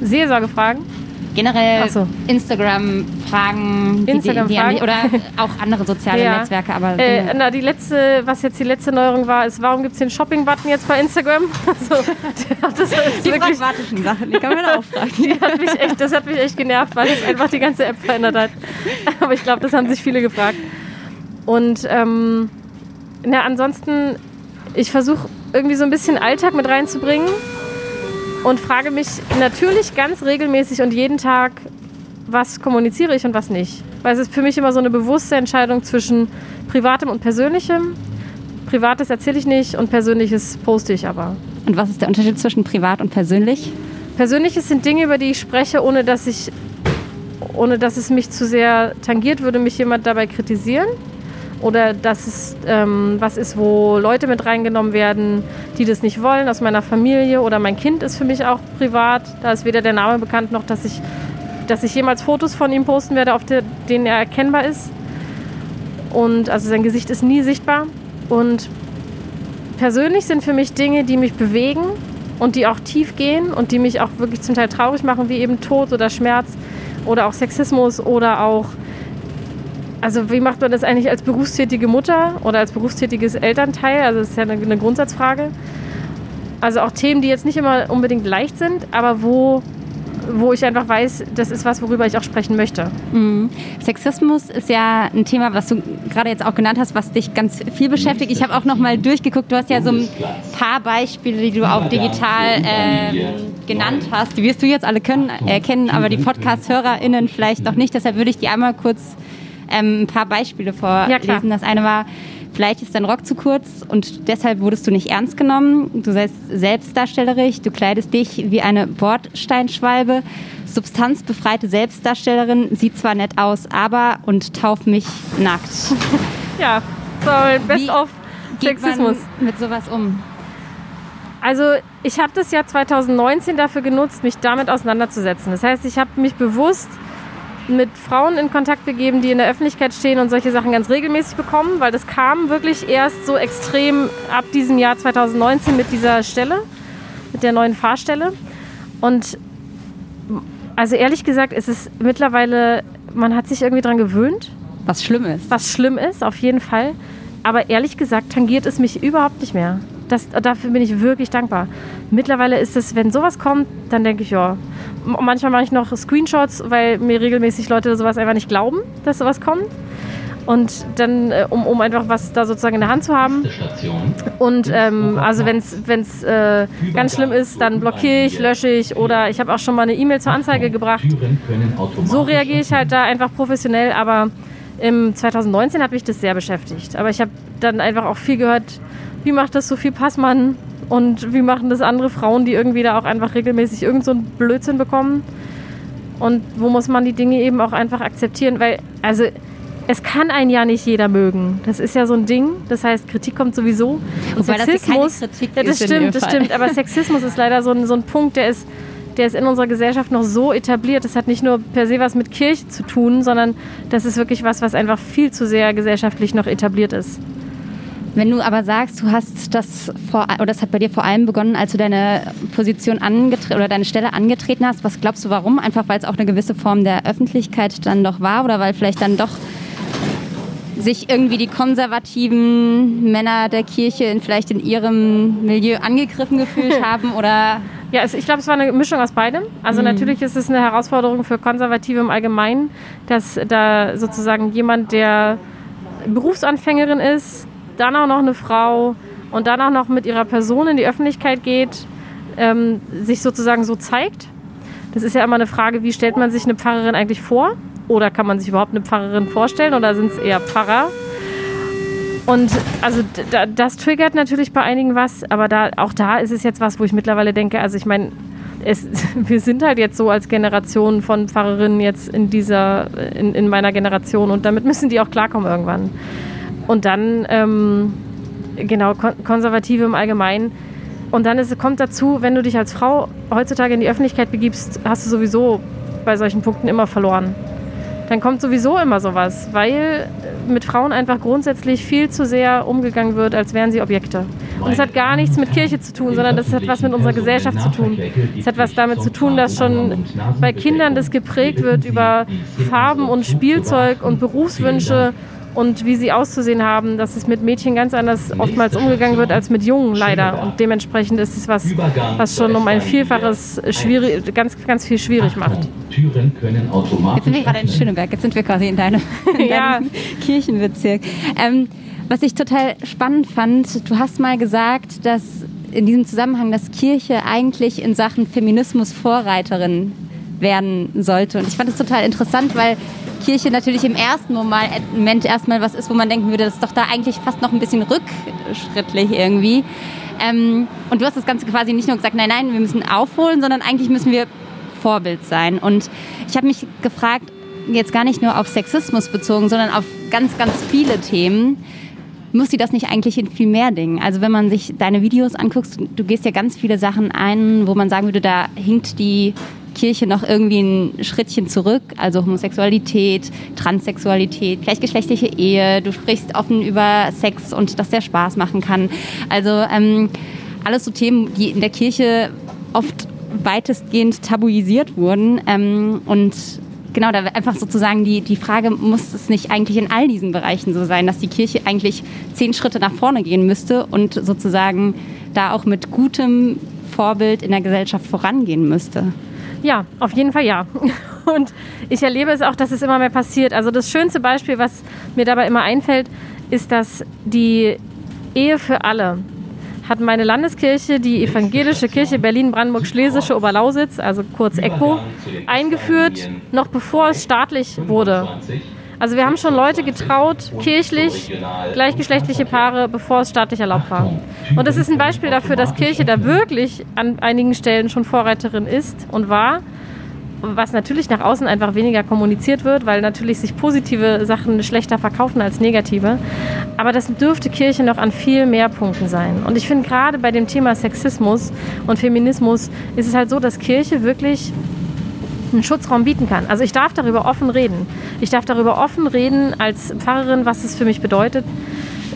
Seelsorgefragen? Generell so. Instagram-Fragen Instagram oder auch andere soziale ja. Netzwerke. Aber äh, na, die letzte, was jetzt die letzte Neuerung war, ist, warum gibt es den Shopping-Button jetzt bei Instagram? so, das ist die wirklich, pragmatischen Sachen, die kann man auch fragen. die hat mich echt, das hat mich echt genervt, weil es einfach die ganze App verändert hat. Aber ich glaube, das haben sich viele gefragt. Und ähm, na, ansonsten, ich versuche irgendwie so ein bisschen Alltag mit reinzubringen und frage mich natürlich ganz regelmäßig und jeden Tag, was kommuniziere ich und was nicht. Weil es ist für mich immer so eine bewusste Entscheidung zwischen Privatem und Persönlichem. Privates erzähle ich nicht und Persönliches poste ich aber. Und was ist der Unterschied zwischen privat und persönlich? Persönliches sind Dinge, über die ich spreche, ohne dass ich, ohne dass es mich zu sehr tangiert, würde mich jemand dabei kritisieren oder dass es ähm, was ist, wo Leute mit reingenommen werden, die das nicht wollen, aus meiner Familie oder mein Kind ist für mich auch privat. Da ist weder der Name bekannt noch, dass ich, dass ich jemals Fotos von ihm posten werde, auf der, denen er erkennbar ist. Und also sein Gesicht ist nie sichtbar. Und persönlich sind für mich Dinge, die mich bewegen und die auch tief gehen und die mich auch wirklich zum Teil traurig machen, wie eben Tod oder Schmerz oder auch Sexismus oder auch also wie macht man das eigentlich als berufstätige Mutter oder als berufstätiges Elternteil? Also das ist ja eine, eine Grundsatzfrage. Also auch Themen, die jetzt nicht immer unbedingt leicht sind, aber wo wo ich einfach weiß, das ist was, worüber ich auch sprechen möchte. Mhm. Sexismus ist ja ein Thema, was du gerade jetzt auch genannt hast, was dich ganz viel beschäftigt. Ich habe auch noch mal durchgeguckt. Du hast ja so ein paar Beispiele, die du auch digital äh, genannt hast. Die wirst du jetzt alle können, erkennen, aber die Podcast-HörerInnen vielleicht noch nicht. Deshalb würde ich die einmal kurz ähm, ein paar Beispiele vorlesen. Ja, das eine war, vielleicht ist dein Rock zu kurz und deshalb wurdest du nicht ernst genommen. Du seist selbstdarstellerisch, du kleidest dich wie eine Bordsteinschwalbe. Substanzbefreite Selbstdarstellerin, sieht zwar nett aus, aber und tauf mich nackt. Ja, so best wie of Sexismus. mit sowas um? Also ich habe das Jahr 2019 dafür genutzt, mich damit auseinanderzusetzen. Das heißt, ich habe mich bewusst mit Frauen in Kontakt begeben, die in der Öffentlichkeit stehen und solche Sachen ganz regelmäßig bekommen, weil das kam wirklich erst so extrem ab diesem Jahr 2019 mit dieser Stelle, mit der neuen Fahrstelle. Und also ehrlich gesagt, ist es mittlerweile, man hat sich irgendwie daran gewöhnt. Was schlimm ist. Was schlimm ist, auf jeden Fall. Aber ehrlich gesagt tangiert es mich überhaupt nicht mehr. Das, dafür bin ich wirklich dankbar. Mittlerweile ist es, wenn sowas kommt, dann denke ich, ja. Manchmal mache ich noch Screenshots, weil mir regelmäßig Leute sowas einfach nicht glauben, dass sowas kommt. Und dann, äh, um, um einfach was da sozusagen in der Hand zu haben. Und ähm, also wenn es äh, ganz schlimm ist, dann blockiere ich, lösche ich oder ich habe auch schon mal eine E-Mail zur Anzeige gebracht. So reagiere ich halt da einfach professionell, aber im 2019 hat mich das sehr beschäftigt. Aber ich habe dann einfach auch viel gehört, wie macht das Sophie Passmann und wie machen das andere Frauen, die irgendwie da auch einfach regelmäßig irgend so einen Blödsinn bekommen. Und wo muss man die Dinge eben auch einfach akzeptieren, weil, also es kann einen ja nicht jeder mögen. Das ist ja so ein Ding. Das heißt, Kritik kommt sowieso. Und Wobei Sexismus, das ja, das stimmt, das stimmt. Aber Sexismus ist leider so ein, so ein Punkt, der ist, der ist in unserer Gesellschaft noch so etabliert. Das hat nicht nur per se was mit Kirche zu tun, sondern das ist wirklich was, was einfach viel zu sehr gesellschaftlich noch etabliert ist. Wenn du aber sagst, du hast das vor, oder das hat bei dir vor allem begonnen, als du deine Position angetreten oder deine Stelle angetreten hast, was glaubst du warum? Einfach weil es auch eine gewisse Form der Öffentlichkeit dann doch war oder weil vielleicht dann doch sich irgendwie die konservativen Männer der Kirche in, vielleicht in ihrem Milieu angegriffen gefühlt haben oder ja, ich glaube, es war eine Mischung aus beidem. Also mhm. natürlich ist es eine Herausforderung für Konservative im Allgemeinen, dass da sozusagen jemand, der Berufsanfängerin ist, dann auch noch eine Frau und dann auch noch mit ihrer Person in die Öffentlichkeit geht, ähm, sich sozusagen so zeigt. Das ist ja immer eine Frage, wie stellt man sich eine Pfarrerin eigentlich vor? Oder kann man sich überhaupt eine Pfarrerin vorstellen oder sind es eher Pfarrer? Und also das triggert natürlich bei einigen was, aber da, auch da ist es jetzt was, wo ich mittlerweile denke, also ich meine, wir sind halt jetzt so als Generation von Pfarrerinnen jetzt in dieser, in, in meiner Generation und damit müssen die auch klarkommen irgendwann. Und dann, ähm, genau, Kon Konservative im Allgemeinen, Und dann ist, kommt dazu, wenn du dich als Frau heutzutage in die Öffentlichkeit begibst, hast du sowieso bei solchen Punkten immer verloren. Dann kommt sowieso immer sowas, weil mit Frauen einfach grundsätzlich viel zu sehr umgegangen wird, als wären sie Objekte. Und es hat gar nichts mit Kirche zu tun, sondern das hat was mit unserer Gesellschaft zu tun. Es hat was damit zu tun, dass schon bei Kindern das geprägt wird über Farben und Spielzeug und Berufswünsche und wie sie auszusehen haben, dass es mit Mädchen ganz anders oftmals umgegangen wird als mit Jungen leider. Und dementsprechend ist es was, was schon um ein Vielfaches schwierig, ganz, ganz viel schwierig macht. Türen können automatisch. Jetzt sind wir gerade in Schöneberg, jetzt sind wir quasi in deinem, in ja. deinem Kirchenbezirk. Ähm, was ich total spannend fand, du hast mal gesagt, dass in diesem Zusammenhang, dass Kirche eigentlich in Sachen Feminismus Vorreiterin werden sollte. Und ich fand es total interessant, weil Kirche natürlich im ersten Moment erstmal was ist, wo man denken würde, das ist doch da eigentlich fast noch ein bisschen rückschrittlich irgendwie. Ähm, und du hast das Ganze quasi nicht nur gesagt, nein, nein, wir müssen aufholen, sondern eigentlich müssen wir Vorbild sein. Und ich habe mich gefragt, jetzt gar nicht nur auf Sexismus bezogen, sondern auf ganz, ganz viele Themen. Muss sie das nicht eigentlich in viel mehr Dingen? Also wenn man sich deine Videos anguckt, du gehst ja ganz viele Sachen ein, wo man sagen würde, da hinkt die Kirche noch irgendwie ein Schrittchen zurück, also Homosexualität, Transsexualität, gleichgeschlechtliche Ehe, du sprichst offen über Sex und dass der Spaß machen kann. Also ähm, alles so Themen, die in der Kirche oft weitestgehend tabuisiert wurden ähm, und genau, da einfach sozusagen die, die Frage, muss es nicht eigentlich in all diesen Bereichen so sein, dass die Kirche eigentlich zehn Schritte nach vorne gehen müsste und sozusagen da auch mit gutem Vorbild in der Gesellschaft vorangehen müsste? Ja, auf jeden Fall ja. Und ich erlebe es auch, dass es immer mehr passiert. Also das schönste Beispiel, was mir dabei immer einfällt, ist, dass die Ehe für alle hat meine Landeskirche, die Evangelische Kirche Berlin-Brandenburg-Schlesische Oberlausitz, also kurz ECBO, eingeführt, noch bevor es staatlich wurde. Also wir haben schon Leute getraut, kirchlich, gleichgeschlechtliche Paare, bevor es staatlich erlaubt war. Und das ist ein Beispiel dafür, dass Kirche da wirklich an einigen Stellen schon Vorreiterin ist und war. Was natürlich nach außen einfach weniger kommuniziert wird, weil natürlich sich positive Sachen schlechter verkaufen als negative. Aber das dürfte Kirche noch an viel mehr Punkten sein. Und ich finde gerade bei dem Thema Sexismus und Feminismus ist es halt so, dass Kirche wirklich einen Schutzraum bieten kann. Also ich darf darüber offen reden. Ich darf darüber offen reden als Pfarrerin, was es für mich bedeutet,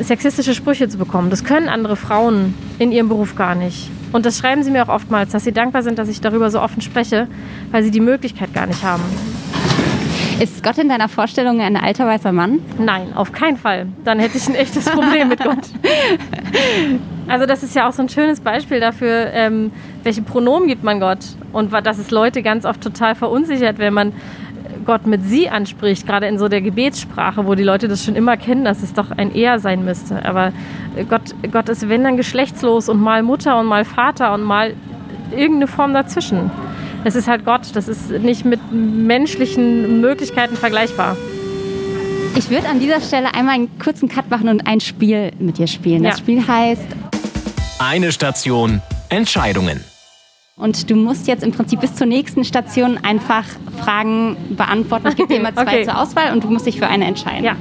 sexistische Sprüche zu bekommen. Das können andere Frauen in ihrem Beruf gar nicht. Und das schreiben sie mir auch oftmals, dass sie dankbar sind, dass ich darüber so offen spreche, weil sie die Möglichkeit gar nicht haben. Ist Gott in deiner Vorstellung ein alter weißer Mann? Nein, auf keinen Fall. Dann hätte ich ein echtes Problem mit Gott. Also das ist ja auch so ein schönes Beispiel dafür, ähm, welche Pronomen gibt man Gott und dass es Leute ganz oft total verunsichert, wenn man Gott mit sie anspricht, gerade in so der Gebetssprache, wo die Leute das schon immer kennen, dass es doch ein Er sein müsste. Aber Gott, Gott ist, wenn dann geschlechtslos und mal Mutter und mal Vater und mal irgendeine Form dazwischen. Es ist halt Gott, das ist nicht mit menschlichen Möglichkeiten vergleichbar. Ich würde an dieser Stelle einmal einen kurzen Cut machen und ein Spiel mit dir spielen. Das ja. Spiel heißt Eine Station, Entscheidungen. Und du musst jetzt im Prinzip bis zur nächsten Station einfach Fragen beantworten. Ich gebe dir immer zwei okay. zur Auswahl und du musst dich für eine entscheiden. Ja.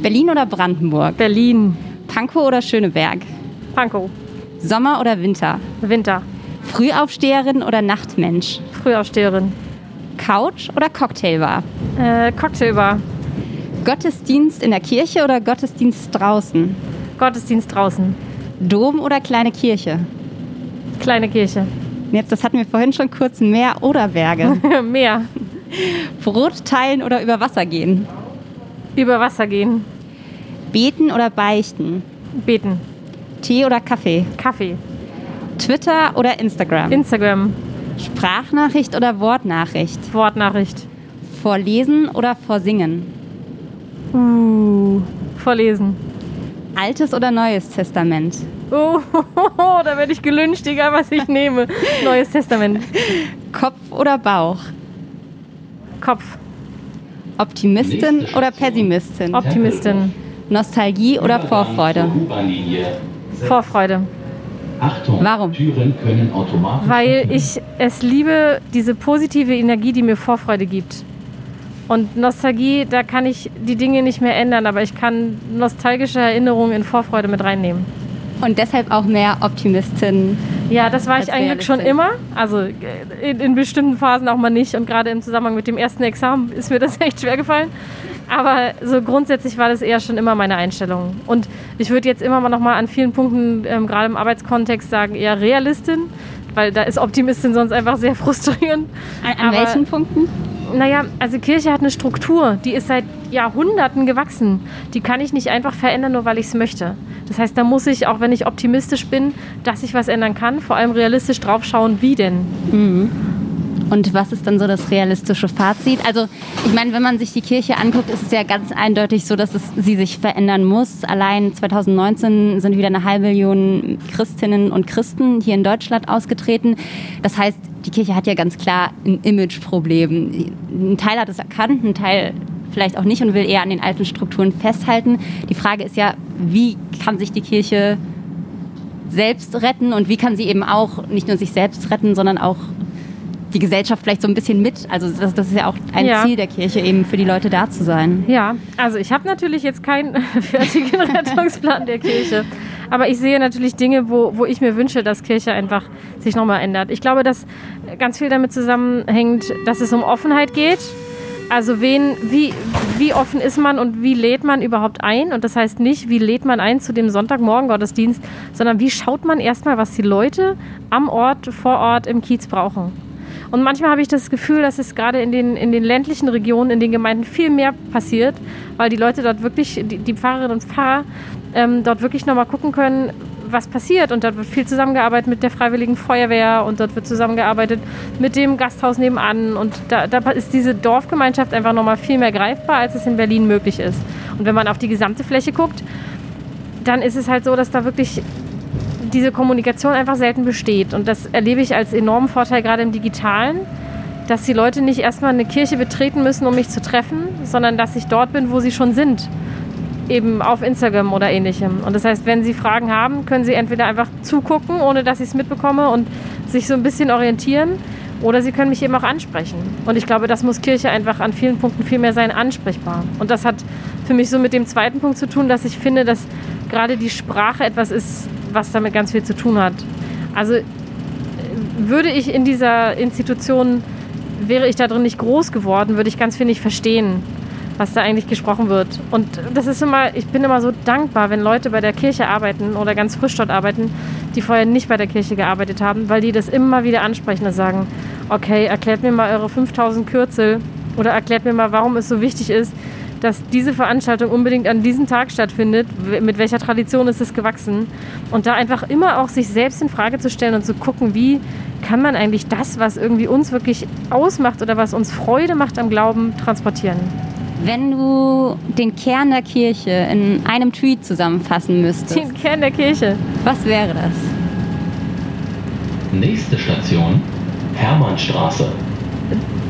Berlin oder Brandenburg? Berlin. Pankow oder Schöneberg? Pankow. Sommer oder Winter? Winter. Frühaufsteherin oder Nachtmensch? Frühaufsteherin. Couch oder Cocktailbar? Äh, Cocktailbar. Gottesdienst in der Kirche oder Gottesdienst draußen? Gottesdienst draußen. Dom oder kleine Kirche? Kleine Kirche. Jetzt, das hatten wir vorhin schon kurz, Meer oder Berge? Meer. Brot teilen oder über Wasser gehen? Über Wasser gehen. Beten oder beichten? Beten. Tee oder Kaffee? Kaffee. Twitter oder Instagram? Instagram. Sprachnachricht oder Wortnachricht? Wortnachricht. Vorlesen oder vorsingen? Uh, vorlesen. Altes oder Neues Testament? Oh, da werde ich gelünscht, egal was ich nehme. Neues Testament. Kopf oder Bauch? Kopf. Optimistin oder Pessimistin? Optimistin. Nostalgie oder Vorfreude? Vorfreude. Achtung, Warum? Türen können automatisch. Weil ich es liebe, diese positive Energie, die mir Vorfreude gibt. Und Nostalgie, da kann ich die Dinge nicht mehr ändern, aber ich kann nostalgische Erinnerungen in Vorfreude mit reinnehmen. Und deshalb auch mehr Optimistin Ja, das war ich eigentlich schon immer. Also äh, in, in, bestimmten Phasen auch mal nicht. Und gerade im Zusammenhang mit dem ersten Examen ist mir das echt schwer gefallen. Aber so grundsätzlich war das eher schon immer meine Einstellung. Und ich würde jetzt immer mal noch mal an vielen Punkten, ähm, gerade im Arbeitskontext, sagen, eher Realistin, weil da ist Optimistin sonst einfach sehr frustrierend. An, an welchen Punkten? Naja, also Kirche hat eine Struktur, die ist seit Jahrhunderten gewachsen. Die kann ich nicht einfach verändern, nur weil ich es möchte. Das heißt, da muss ich, auch wenn ich optimistisch bin, dass ich was ändern kann, vor allem realistisch draufschauen, wie denn. Mhm. Und was ist dann so das realistische Fazit? Also ich meine, wenn man sich die Kirche anguckt, ist es ja ganz eindeutig so, dass es, sie sich verändern muss. Allein 2019 sind wieder eine halbe Million Christinnen und Christen hier in Deutschland ausgetreten. Das heißt, die Kirche hat ja ganz klar ein Imageproblem. Ein Teil hat es erkannt, ein Teil vielleicht auch nicht und will eher an den alten Strukturen festhalten. Die Frage ist ja, wie kann sich die Kirche selbst retten und wie kann sie eben auch nicht nur sich selbst retten, sondern auch die Gesellschaft vielleicht so ein bisschen mit. Also das, das ist ja auch ein ja. Ziel der Kirche, eben für die Leute da zu sein. Ja, also ich habe natürlich jetzt keinen fertigen Rettungsplan der Kirche. Aber ich sehe natürlich Dinge, wo, wo ich mir wünsche, dass Kirche einfach sich nochmal ändert. Ich glaube, dass ganz viel damit zusammenhängt, dass es um Offenheit geht. Also wen, wie, wie offen ist man und wie lädt man überhaupt ein? Und das heißt nicht, wie lädt man ein zu dem Sonntagmorgen Gottesdienst, sondern wie schaut man erstmal, was die Leute am Ort, vor Ort, im Kiez brauchen. Und manchmal habe ich das Gefühl, dass es gerade in den, in den ländlichen Regionen, in den Gemeinden viel mehr passiert, weil die Leute dort wirklich, die, die Pfarrerinnen und Pfarrer, ähm, dort wirklich nochmal gucken können, was passiert. Und dort wird viel zusammengearbeitet mit der Freiwilligen Feuerwehr und dort wird zusammengearbeitet mit dem Gasthaus nebenan. Und da, da ist diese Dorfgemeinschaft einfach nochmal viel mehr greifbar, als es in Berlin möglich ist. Und wenn man auf die gesamte Fläche guckt, dann ist es halt so, dass da wirklich diese Kommunikation einfach selten besteht. Und das erlebe ich als enormen Vorteil gerade im Digitalen, dass die Leute nicht erstmal eine Kirche betreten müssen, um mich zu treffen, sondern dass ich dort bin, wo sie schon sind. Eben auf Instagram oder ähnlichem. Und das heißt, wenn sie Fragen haben, können sie entweder einfach zugucken, ohne dass ich es mitbekomme und sich so ein bisschen orientieren. Oder sie können mich eben auch ansprechen. Und ich glaube, das muss Kirche einfach an vielen Punkten viel mehr sein, ansprechbar. Und das hat für mich so mit dem zweiten Punkt zu tun, dass ich finde, dass gerade die Sprache etwas ist, was damit ganz viel zu tun hat. Also würde ich in dieser Institution, wäre ich da drin nicht groß geworden, würde ich ganz viel nicht verstehen, was da eigentlich gesprochen wird. Und das ist immer, ich bin immer so dankbar, wenn Leute bei der Kirche arbeiten oder ganz frisch dort arbeiten, die vorher nicht bei der Kirche gearbeitet haben, weil die das immer wieder ansprechen und sagen, okay, erklärt mir mal eure 5000 Kürzel oder erklärt mir mal, warum es so wichtig ist, dass diese Veranstaltung unbedingt an diesem Tag stattfindet. Mit welcher Tradition ist es gewachsen? Und da einfach immer auch sich selbst in Frage zu stellen und zu gucken, wie kann man eigentlich das, was irgendwie uns wirklich ausmacht oder was uns Freude macht am Glauben, transportieren. Wenn du den Kern der Kirche in einem Tweet zusammenfassen müsstest. Den Kern der Kirche. Was wäre das? Nächste Station, Hermannstraße.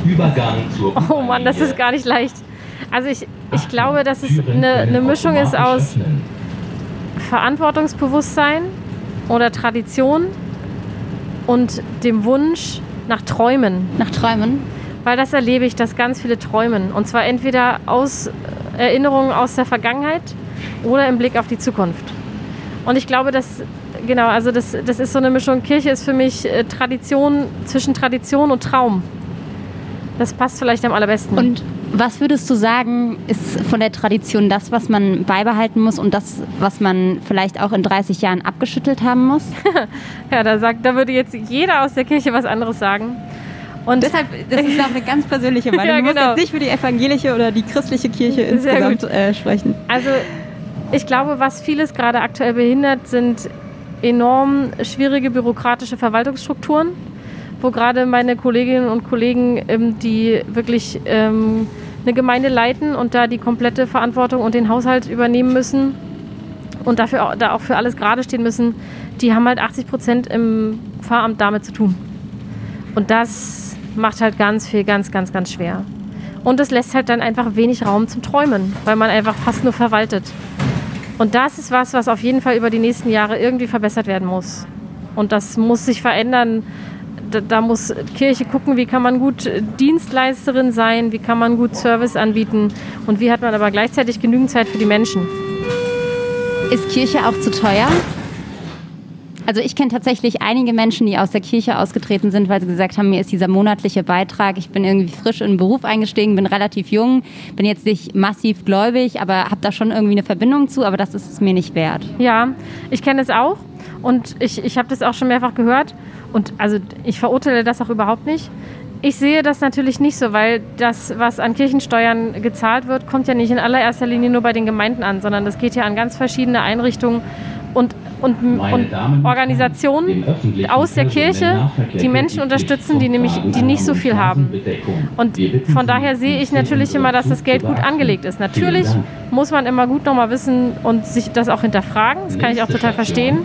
Übergang zur. Oh Mann, das ist gar nicht leicht. Also ich, ich glaube, dass es eine, eine Mischung ist aus Verantwortungsbewusstsein oder Tradition und dem Wunsch nach Träumen. Nach Träumen? Weil das erlebe ich, dass ganz viele träumen. Und zwar entweder aus Erinnerungen aus der Vergangenheit oder im Blick auf die Zukunft. Und ich glaube, dass, genau, also das, das ist so eine Mischung. Kirche ist für mich äh, Tradition zwischen Tradition und Traum. Das passt vielleicht am allerbesten. Und was würdest du sagen, ist von der Tradition das, was man beibehalten muss und das, was man vielleicht auch in 30 Jahren abgeschüttelt haben muss? ja, da, sagt, da würde jetzt jeder aus der Kirche was anderes sagen. Und deshalb, das ist auch eine ganz persönliche Meinung. ja, genau. Du musst genau. jetzt nicht für die evangelische oder die christliche Kirche insgesamt äh, sprechen. Also ich glaube, was vieles gerade aktuell behindert, sind enorm schwierige bürokratische Verwaltungsstrukturen wo gerade meine Kolleginnen und Kollegen, ähm, die wirklich ähm, eine Gemeinde leiten und da die komplette Verantwortung und den Haushalt übernehmen müssen und dafür auch, da auch für alles gerade stehen müssen, die haben halt 80 Prozent im Pfarramt damit zu tun. Und das macht halt ganz viel, ganz, ganz, ganz schwer. Und es lässt halt dann einfach wenig Raum zum Träumen, weil man einfach fast nur verwaltet. Und das ist was, was auf jeden Fall über die nächsten Jahre irgendwie verbessert werden muss. Und das muss sich verändern, da, da, muss Kirche gucken, wie kann man gut Dienstleisterin sein, wie kann man gut Service anbieten und wie hat man aber gleichzeitig genügend Zeit für die Menschen. Ist Kirche auch zu teuer? Also ich kenne tatsächlich einige Menschen, die aus der Kirche ausgetreten sind, weil sie gesagt haben, mir ist dieser monatliche Beitrag, ich bin irgendwie frisch in den Beruf eingestiegen, bin relativ jung, bin jetzt nicht massiv gläubig, aber habe da schon irgendwie eine Verbindung zu, aber das ist es mir nicht wert. Ja, ich kenne es auch und ich, ich habe das auch schon mehrfach gehört und also ich verurteile das auch überhaupt nicht. Ich sehe das natürlich nicht so, weil das, was an Kirchensteuern gezahlt wird, kommt ja nicht in allererster Linie nur bei den Gemeinden an, sondern das geht ja an ganz verschiedene Einrichtungen und, und, und Organisationen aus der Kirche, die Menschen unterstützen, die nämlich die nicht so viel haben. Und von daher sehe ich natürlich immer, dass das Geld gut angelegt ist. Natürlich muss man immer gut nochmal wissen und sich das auch hinterfragen. Das kann ich auch total verstehen.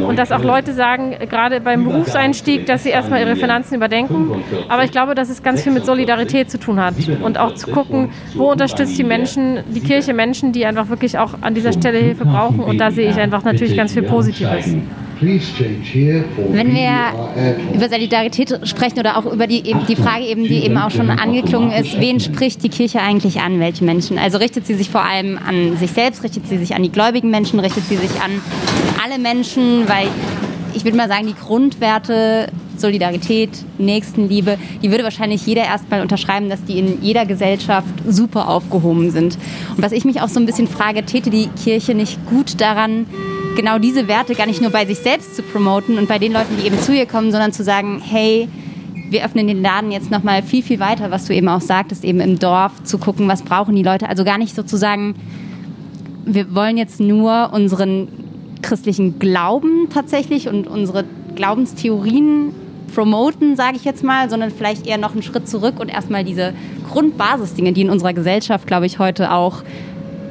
Und dass auch Leute sagen, gerade beim Berufseinstieg, dass sie erstmal ihre Finanzen überdenken. Aber ich glaube, dass es ganz viel mit Solidarität zu tun hat. Und auch zu gucken, wo unterstützt die Menschen, die Kirche Menschen, die einfach wirklich auch an dieser Stelle Hilfe brauchen. Und da sehe ich einfach natürlich ganz viel Positives. Wenn wir über Solidarität sprechen oder auch über die, die Frage eben, die eben auch schon angeklungen ist, wen spricht die Kirche eigentlich an, welche Menschen? Also richtet sie sich vor allem an sich selbst, richtet sie sich an die gläubigen Menschen, richtet sie sich an alle Menschen, weil ich würde mal sagen, die Grundwerte Solidarität, Nächstenliebe, die würde wahrscheinlich jeder erstmal unterschreiben, dass die in jeder Gesellschaft super aufgehoben sind. Und was ich mich auch so ein bisschen frage, täte die Kirche nicht gut daran, genau diese Werte gar nicht nur bei sich selbst zu promoten und bei den Leuten, die eben zu ihr kommen, sondern zu sagen, hey, wir öffnen den Laden jetzt noch mal viel, viel weiter, was du eben auch sagtest, eben im Dorf zu gucken, was brauchen die Leute. Also gar nicht sozusagen, wir wollen jetzt nur unseren christlichen Glauben tatsächlich und unsere Glaubenstheorien promoten, sage ich jetzt mal, sondern vielleicht eher noch einen Schritt zurück und erstmal diese Grundbasisdinge, die in unserer Gesellschaft, glaube ich, heute auch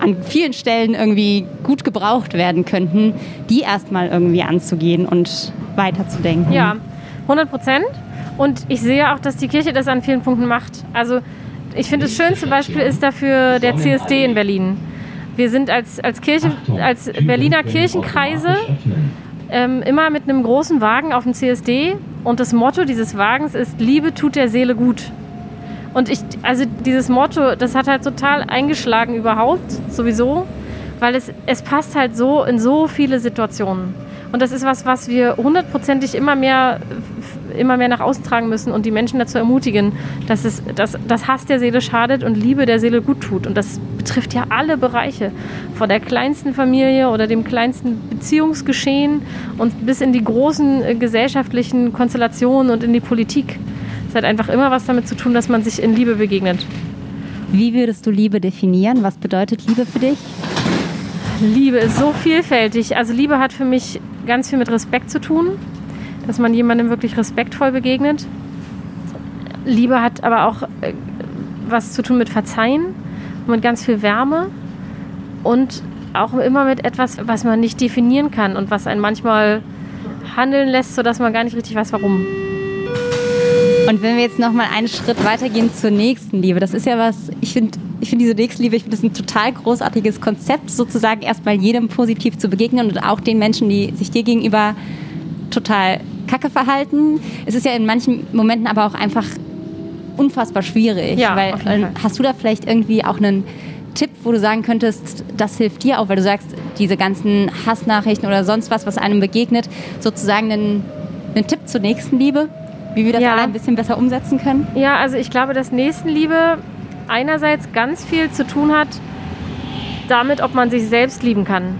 an vielen Stellen irgendwie gut gebraucht werden könnten, die erstmal irgendwie anzugehen und weiterzudenken. Ja, 100 Prozent. Und ich sehe auch, dass die Kirche das an vielen Punkten macht. Also ich finde, das schönste Beispiel ist dafür der CSD in Berlin. Wir sind als, als, Kirche, als Berliner Kirchenkreise ähm, immer mit einem großen Wagen auf dem CSD und das Motto dieses Wagens ist Liebe tut der Seele gut. Und ich, also dieses Motto, das hat halt total eingeschlagen überhaupt, sowieso, weil es, es passt halt so in so viele Situationen. Und das ist was, was wir hundertprozentig immer mehr, immer mehr nach außen tragen müssen und die Menschen dazu ermutigen, dass, es, dass, dass Hass der Seele schadet und Liebe der Seele gut tut. Und das betrifft ja alle Bereiche, von der kleinsten Familie oder dem kleinsten Beziehungsgeschehen und bis in die großen äh, gesellschaftlichen Konstellationen und in die Politik. Es hat einfach immer was damit zu tun, dass man sich in Liebe begegnet. Wie würdest du Liebe definieren? Was bedeutet Liebe für dich? Liebe ist so vielfältig. Also Liebe hat für mich ganz viel mit Respekt zu tun, dass man jemandem wirklich respektvoll begegnet. Liebe hat aber auch äh, was zu tun mit Verzeihen, mit ganz viel Wärme und auch immer mit etwas, was man nicht definieren kann und was einen manchmal handeln lässt, sodass man gar nicht richtig weiß, warum. Und wenn wir jetzt noch mal einen Schritt weitergehen zur Nächstenliebe, das ist ja was, ich finde ich finde diese Nächstenliebe, ich finde das ein total großartiges Konzept, sozusagen erstmal jedem positiv zu begegnen und auch den Menschen, die sich dir gegenüber total kacke verhalten. Es ist ja in manchen Momenten aber auch einfach unfassbar schwierig. Ja, weil, äh, hast du da vielleicht irgendwie auch einen Tipp, wo du sagen könntest, das hilft dir auch, weil du sagst, diese ganzen Hassnachrichten oder sonst was, was einem begegnet, sozusagen einen, einen Tipp zur Nächstenliebe? Wie wir das ja. alle ein bisschen besser umsetzen können? Ja, also ich glaube, dass Nächstenliebe einerseits ganz viel zu tun hat damit, ob man sich selbst lieben kann.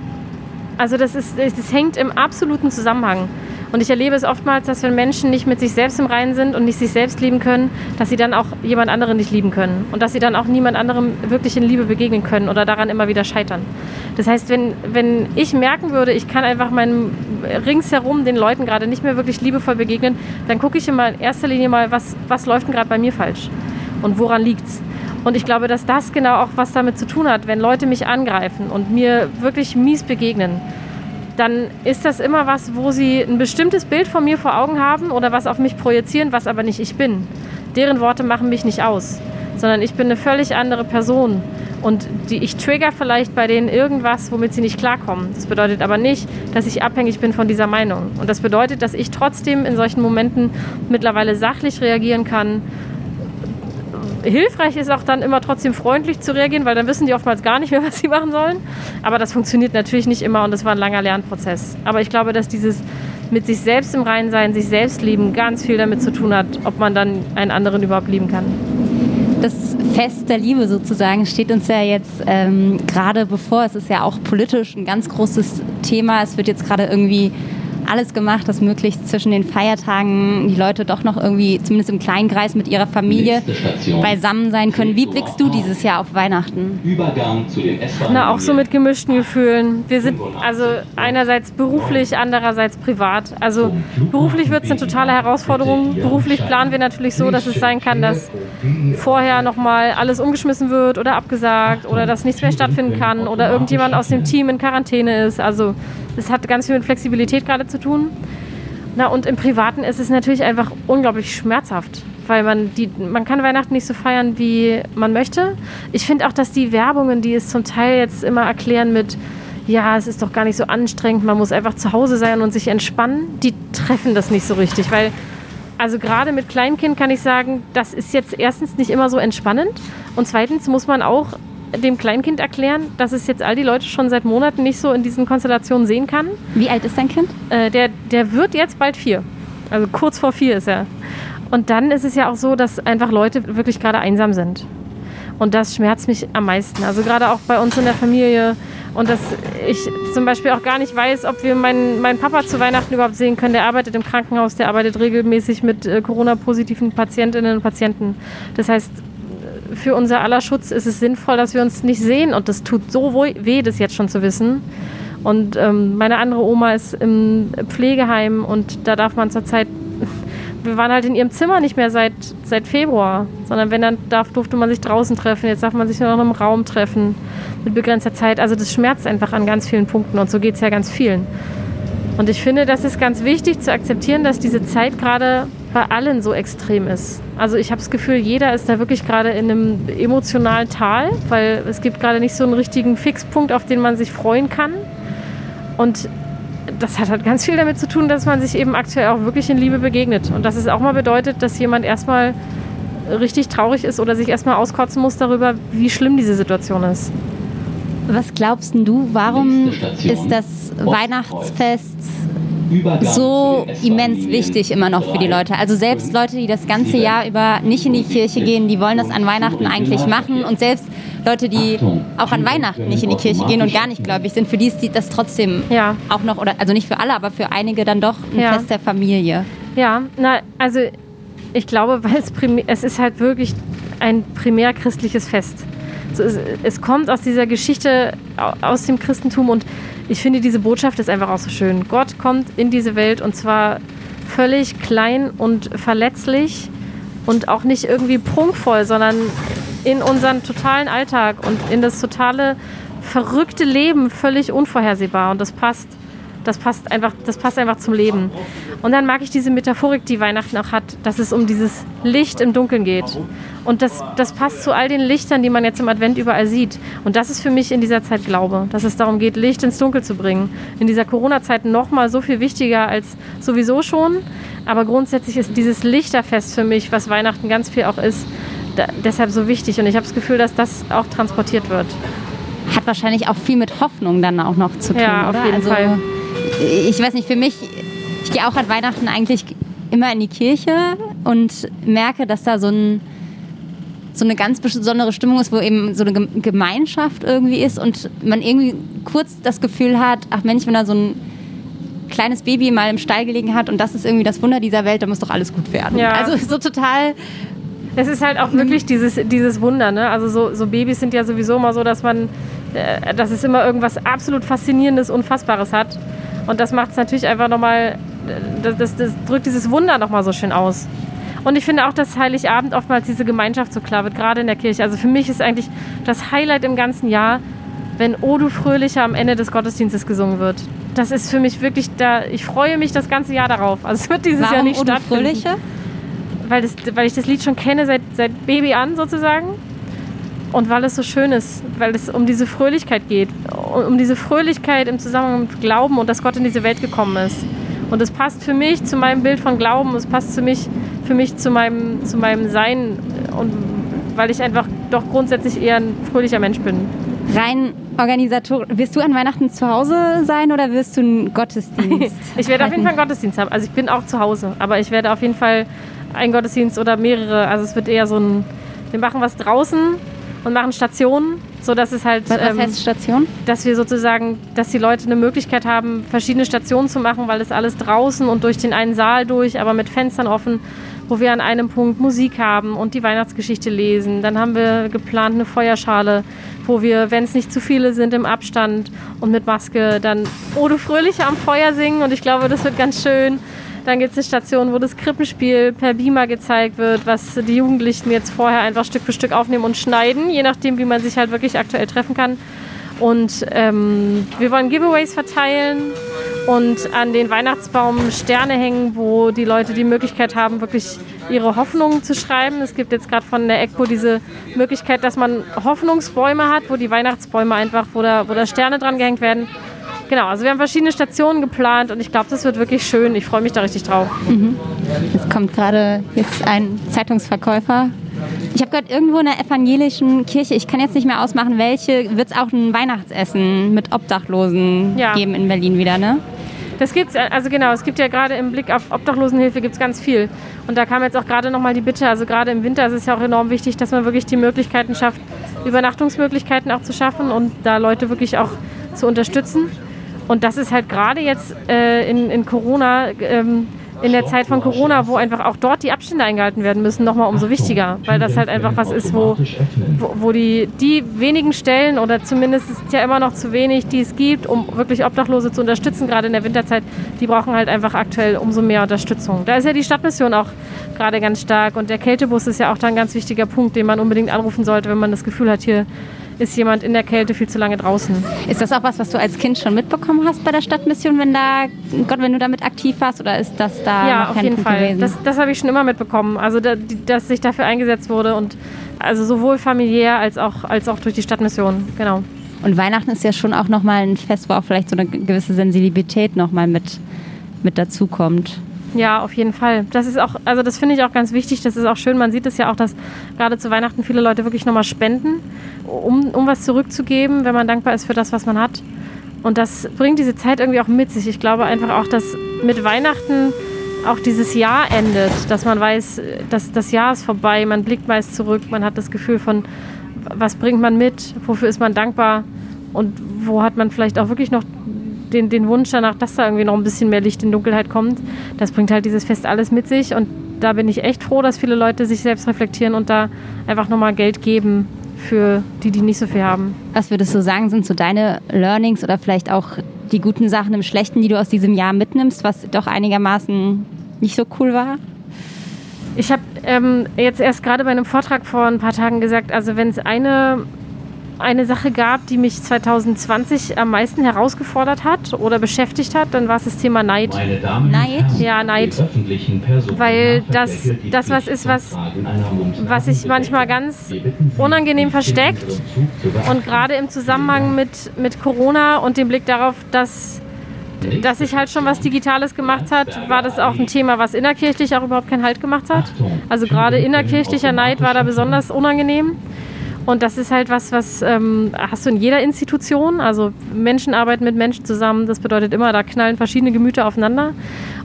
Also das, ist, das hängt im absoluten Zusammenhang. Und ich erlebe es oftmals, dass wenn Menschen nicht mit sich selbst im Reinen sind und nicht sich selbst lieben können, dass sie dann auch jemand anderen nicht lieben können. Und dass sie dann auch niemand anderem wirklich in Liebe begegnen können oder daran immer wieder scheitern. Das heißt, wenn, wenn ich merken würde, ich kann einfach meinem ringsherum den Leuten gerade nicht mehr wirklich liebevoll begegnen, dann gucke ich immer in erster Linie mal, was, was läuft denn gerade bei mir falsch und woran liegt es. Und ich glaube, dass das genau auch was damit zu tun hat, wenn Leute mich angreifen und mir wirklich mies begegnen dann ist das immer was, wo sie ein bestimmtes Bild von mir vor Augen haben oder was auf mich projizieren, was aber nicht ich bin. Deren Worte machen mich nicht aus, sondern ich bin eine völlig andere Person. Und die, ich trigger vielleicht bei denen irgendwas, womit sie nicht klarkommen. Das bedeutet aber nicht, dass ich abhängig bin von dieser Meinung. Und das bedeutet, dass ich trotzdem in solchen Momenten mittlerweile sachlich reagieren kann hilfreich ist auch dann immer trotzdem freundlich zu reagieren, weil dann wissen die oftmals gar nicht mehr, was sie machen sollen. Aber das funktioniert natürlich nicht immer und das war ein langer Lernprozess. Aber ich glaube, dass dieses mit sich selbst im Reinen sein, sich selbst lieben, ganz viel damit zu tun hat, ob man dann einen anderen überhaupt lieben kann. Das Fest der Liebe sozusagen steht uns ja jetzt ähm, gerade bevor. Es ist ja auch politisch ein ganz großes Thema. Es wird jetzt gerade irgendwie alles gemacht, dass möglichst zwischen den Feiertagen die Leute doch noch irgendwie, zumindest im kleinen Kreis mit ihrer Familie, beisammen sein können. Wie blickst du dieses Jahr auf Weihnachten? Übergang zu den Na, auch so mit gemischten Gefühlen. Wir sind also einerseits beruflich, andererseits privat. Also beruflich wird es eine totale Herausforderung. Beruflich planen wir natürlich so, dass es sein kann, dass vorher nochmal alles umgeschmissen wird oder abgesagt oder dass nichts mehr stattfinden kann oder irgendjemand aus dem Team in Quarantäne ist. Also es hat ganz viel mit Flexibilität gerade zu tun. Na, und im Privaten ist es natürlich einfach unglaublich schmerzhaft, weil man, die, man kann Weihnachten nicht so feiern, wie man möchte. Ich finde auch, dass die Werbungen, die es zum Teil jetzt immer erklären mit, ja, es ist doch gar nicht so anstrengend, man muss einfach zu Hause sein und sich entspannen, die treffen das nicht so richtig, weil also gerade mit Kleinkind kann ich sagen, das ist jetzt erstens nicht immer so entspannend und zweitens muss man auch dem Kleinkind erklären, dass es jetzt all die Leute schon seit Monaten nicht so in diesen Konstellationen sehen kann. Wie alt ist dein Kind? Äh, der, der wird jetzt bald vier. Also kurz vor vier ist er. Und dann ist es ja auch so, dass einfach Leute wirklich gerade einsam sind. Und das schmerzt mich am meisten. Also gerade auch bei uns in der Familie. Und dass ich zum Beispiel auch gar nicht weiß, ob wir meinen, meinen Papa zu Weihnachten überhaupt sehen können. Der arbeitet im Krankenhaus, der arbeitet regelmäßig mit äh, Corona-positiven Patientinnen und Patienten. Das heißt, für unser aller Schutz ist es sinnvoll, dass wir uns nicht sehen. Und das tut so weh, das jetzt schon zu wissen. Und ähm, meine andere Oma ist im Pflegeheim und da darf man zurzeit, wir waren halt in ihrem Zimmer nicht mehr seit, seit Februar, sondern wenn dann darf, durfte man sich draußen treffen. Jetzt darf man sich nur noch im Raum treffen mit begrenzter Zeit. Also das schmerzt einfach an ganz vielen Punkten und so geht es ja ganz vielen. Und ich finde, das ist ganz wichtig zu akzeptieren, dass diese Zeit gerade bei allen so extrem ist. Also ich habe das Gefühl, jeder ist da wirklich gerade in einem emotionalen Tal, weil es gibt gerade nicht so einen richtigen Fixpunkt, auf den man sich freuen kann. Und das hat halt ganz viel damit zu tun, dass man sich eben aktuell auch wirklich in Liebe begegnet. Und dass es auch mal bedeutet, dass jemand erstmal richtig traurig ist oder sich erstmal auskotzen muss darüber, wie schlimm diese Situation ist. Was glaubst du, warum ist das Weihnachtsfest so immens wichtig immer noch für die Leute. Also selbst Leute, die das ganze Jahr über nicht in die Kirche gehen, die wollen das an Weihnachten eigentlich machen. Und selbst Leute, die auch an Weihnachten nicht in die Kirche gehen und gar nicht gläubig sind, für die ist das trotzdem ja. auch noch, oder also nicht für alle, aber für einige dann doch ein ja. Fest der Familie. Ja, na, also ich glaube, weil es, es ist halt wirklich ein primär christliches Fest. Es, es kommt aus dieser Geschichte, aus dem Christentum und ich finde, diese Botschaft ist einfach auch so schön. Gott kommt in diese Welt und zwar völlig klein und verletzlich und auch nicht irgendwie prunkvoll, sondern in unseren totalen Alltag und in das totale verrückte Leben völlig unvorhersehbar. Und das passt das passt einfach, das passt einfach zum Leben. Und dann mag ich diese Metaphorik, die Weihnachten auch hat, dass es um dieses Licht im Dunkeln geht. Und das, das passt zu all den Lichtern, die man jetzt im Advent überall sieht. Und das ist für mich in dieser Zeit Glaube, dass es darum geht, Licht ins Dunkel zu bringen. In dieser Corona-Zeit nochmal so viel wichtiger als sowieso schon. Aber grundsätzlich ist dieses Lichterfest für mich, was Weihnachten ganz viel auch ist, da, deshalb so wichtig. Und ich habe das Gefühl, dass das auch transportiert wird. Hat wahrscheinlich auch viel mit Hoffnung dann auch noch zu tun, ja, auf oder? Jeden also Fall ich weiß nicht, für mich, ich gehe auch an Weihnachten eigentlich immer in die Kirche und merke, dass da so, ein, so eine ganz besondere Stimmung ist, wo eben so eine Gemeinschaft irgendwie ist und man irgendwie kurz das Gefühl hat, ach Mensch, wenn da so ein kleines Baby mal im Stall gelegen hat und das ist irgendwie das Wunder dieser Welt, dann muss doch alles gut werden. Ja. Also so total. Es ist halt auch wirklich dieses, dieses Wunder, ne? Also so, so Babys sind ja sowieso immer so, dass man, dass es immer irgendwas absolut Faszinierendes, Unfassbares hat. Und das macht es natürlich einfach nochmal, das, das, das drückt dieses Wunder nochmal so schön aus. Und ich finde auch, dass Heiligabend oftmals diese Gemeinschaft so klar wird, gerade in der Kirche. Also für mich ist eigentlich das Highlight im ganzen Jahr, wenn O du Fröhlicher am Ende des Gottesdienstes gesungen wird. Das ist für mich wirklich da, ich freue mich das ganze Jahr darauf. Also es wird dieses Warum Jahr nicht o du stattfinden. Fröhliche? Weil, das, weil ich das Lied schon kenne seit, seit Baby an sozusagen. Und weil es so schön ist, weil es um diese Fröhlichkeit geht, um diese Fröhlichkeit im Zusammenhang mit Glauben und dass Gott in diese Welt gekommen ist. Und es passt für mich zu meinem Bild von Glauben, es passt für mich, für mich zu, meinem, zu meinem Sein und weil ich einfach doch grundsätzlich eher ein fröhlicher Mensch bin. Rein Organisator, wirst du an Weihnachten zu Hause sein oder wirst du einen Gottesdienst? ich werde auf jeden Fall einen Gottesdienst haben. Also ich bin auch zu Hause, aber ich werde auf jeden Fall einen Gottesdienst oder mehrere. Also es wird eher so ein, wir machen was draußen und machen Stationen, so dass es halt. Was, was ähm, heißt Station? Dass wir sozusagen, dass die Leute eine Möglichkeit haben, verschiedene Stationen zu machen, weil es alles draußen und durch den einen Saal durch, aber mit Fenstern offen wo wir an einem Punkt Musik haben und die Weihnachtsgeschichte lesen. Dann haben wir geplant eine Feuerschale, wo wir, wenn es nicht zu viele sind, im Abstand und mit Maske dann Ode Fröhliche am Feuer singen. Und ich glaube, das wird ganz schön. Dann gibt es eine Station, wo das Krippenspiel per Beamer gezeigt wird, was die Jugendlichen jetzt vorher einfach Stück für Stück aufnehmen und schneiden, je nachdem, wie man sich halt wirklich aktuell treffen kann. Und ähm, wir wollen Giveaways verteilen und an den Weihnachtsbaum Sterne hängen, wo die Leute die Möglichkeit haben, wirklich ihre Hoffnungen zu schreiben. Es gibt jetzt gerade von der ECPO diese Möglichkeit, dass man Hoffnungsbäume hat, wo die Weihnachtsbäume einfach, wo da, wo da Sterne dran gehängt werden. Genau, also wir haben verschiedene Stationen geplant und ich glaube, das wird wirklich schön. Ich freue mich da richtig drauf. Mhm. Jetzt kommt gerade jetzt ein Zeitungsverkäufer ich habe gehört, irgendwo in der evangelischen Kirche, ich kann jetzt nicht mehr ausmachen, welche, wird es auch ein Weihnachtsessen mit Obdachlosen ja. geben in Berlin wieder, ne? Das gibt's, also genau, es gibt ja gerade im Blick auf Obdachlosenhilfe gibt es ganz viel. Und da kam jetzt auch gerade nochmal die Bitte, also gerade im Winter ist es ja auch enorm wichtig, dass man wirklich die Möglichkeiten schafft, Übernachtungsmöglichkeiten auch zu schaffen und da Leute wirklich auch zu unterstützen. Und das ist halt gerade jetzt äh, in, in Corona ähm, in der Zeit von Corona, wo einfach auch dort die Abstände eingehalten werden müssen, nochmal umso wichtiger, weil das halt einfach was ist, wo, wo, wo, die, die wenigen Stellen oder zumindest ist es ja immer noch zu wenig, die es gibt, um wirklich Obdachlose zu unterstützen, gerade in der Winterzeit, die brauchen halt einfach aktuell umso mehr Unterstützung. Da ist ja die Stadtmission auch gerade ganz stark und der Kältebus ist ja auch da ein ganz wichtiger Punkt, den man unbedingt anrufen sollte, wenn man das Gefühl hat, hier ist jemand in der Kälte viel zu lange draußen. Ist das auch was, was du als Kind schon mitbekommen hast bei der Stadtmission, wenn da Gott, wenn du damit aktiv warst, oder ist das da ja auf jeden Punkt Fall? Gewesen? Das, das habe ich schon immer mitbekommen. Also da, dass sich dafür eingesetzt wurde und also sowohl familiär als auch als auch durch die Stadtmission. Genau. Und Weihnachten ist ja schon auch nochmal ein Fest, wo auch vielleicht so eine gewisse Sensibilität nochmal mit, mit dazukommt. Ja, auf jeden Fall. Das ist auch, also das finde ich auch ganz wichtig. Das ist auch schön. Man sieht es ja auch, dass gerade zu Weihnachten viele Leute wirklich nochmal spenden, um, um was zurückzugeben, wenn man dankbar ist für das, was man hat. Und das bringt diese Zeit irgendwie auch mit sich. Ich glaube einfach auch, dass mit Weihnachten auch dieses Jahr endet, dass man weiß, dass das Jahr ist vorbei, man blickt meist zurück, man hat das Gefühl von, was bringt man mit, wofür ist man dankbar und wo hat man vielleicht auch wirklich noch den, den Wunsch danach, dass da irgendwie noch ein bisschen mehr Licht in Dunkelheit kommt. Das bringt halt dieses Fest alles mit sich und da bin ich echt froh, dass viele Leute sich selbst reflektieren und da einfach nochmal Geld geben für die, die nicht so viel haben. Was würdest du sagen, sind so deine Learnings oder vielleicht auch die guten Sachen im Schlechten, die du aus diesem Jahr mitnimmst, was doch einigermaßen nicht so cool war? Ich habe ähm, jetzt erst gerade bei einem Vortrag vor ein paar Tagen gesagt, also wenn es eine eine Sache gab, die mich 2020 am meisten herausgefordert hat oder beschäftigt hat, dann war es das Thema Neid. Neid? Ja, Neid. Weil das, das was ist, was, was sich manchmal ganz unangenehm versteckt. Und gerade im Zusammenhang mit, mit Corona und dem Blick darauf, dass dass sich halt schon was Digitales gemacht hat, war das auch ein Thema, was innerkirchlich auch überhaupt keinen Halt gemacht hat. Also gerade innerkirchlicher Neid war da besonders unangenehm. Und das ist halt was, was ähm, hast du in jeder Institution. Also Menschen arbeiten mit Menschen zusammen. Das bedeutet immer, da knallen verschiedene Gemüter aufeinander.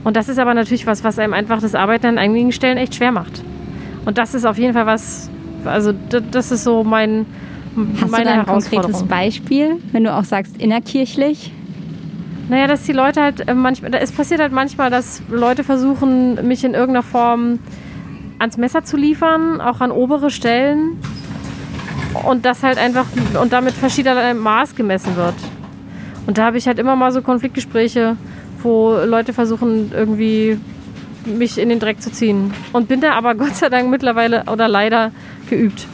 Und das ist aber natürlich was, was einem einfach das Arbeiten an einigen Stellen echt schwer macht. Und das ist auf jeden Fall was, also das ist so mein, Hast meine du da ein konkretes Beispiel, wenn du auch sagst innerkirchlich? Naja, dass die Leute halt äh, manchmal, es passiert halt manchmal, dass Leute versuchen, mich in irgendeiner Form ans Messer zu liefern, auch an obere Stellen und das halt einfach und damit verschiedener Maß gemessen wird. Und da habe ich halt immer mal so Konfliktgespräche, wo Leute versuchen, irgendwie mich in den Dreck zu ziehen. Und bin da aber Gott sei Dank mittlerweile oder leider geübt.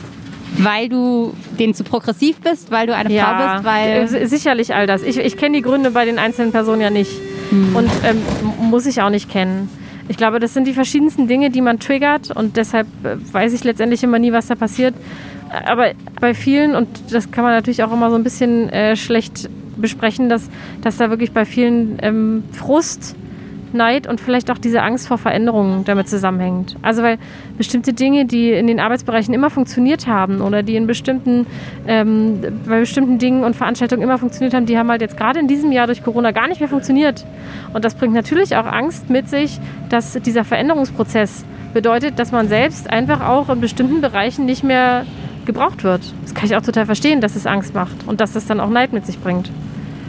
Weil du denen zu progressiv bist, weil du eine ja, Frau bist, weil. Sicherlich all das. Ich, ich kenne die Gründe bei den einzelnen Personen ja nicht. Hm. Und ähm, muss ich auch nicht kennen. Ich glaube, das sind die verschiedensten Dinge, die man triggert und deshalb äh, weiß ich letztendlich immer nie, was da passiert aber bei vielen, und das kann man natürlich auch immer so ein bisschen äh, schlecht besprechen, dass, dass da wirklich bei vielen ähm, Frust Neid und vielleicht auch diese Angst vor Veränderungen damit zusammenhängt. Also weil bestimmte Dinge, die in den Arbeitsbereichen immer funktioniert haben oder die in bestimmten, ähm, bei bestimmten Dingen und Veranstaltungen immer funktioniert haben, die haben halt jetzt gerade in diesem Jahr durch Corona gar nicht mehr funktioniert. Und das bringt natürlich auch Angst mit sich, dass dieser Veränderungsprozess bedeutet, dass man selbst einfach auch in bestimmten Bereichen nicht mehr gebraucht wird. Das kann ich auch total verstehen, dass es Angst macht und dass das dann auch Neid mit sich bringt.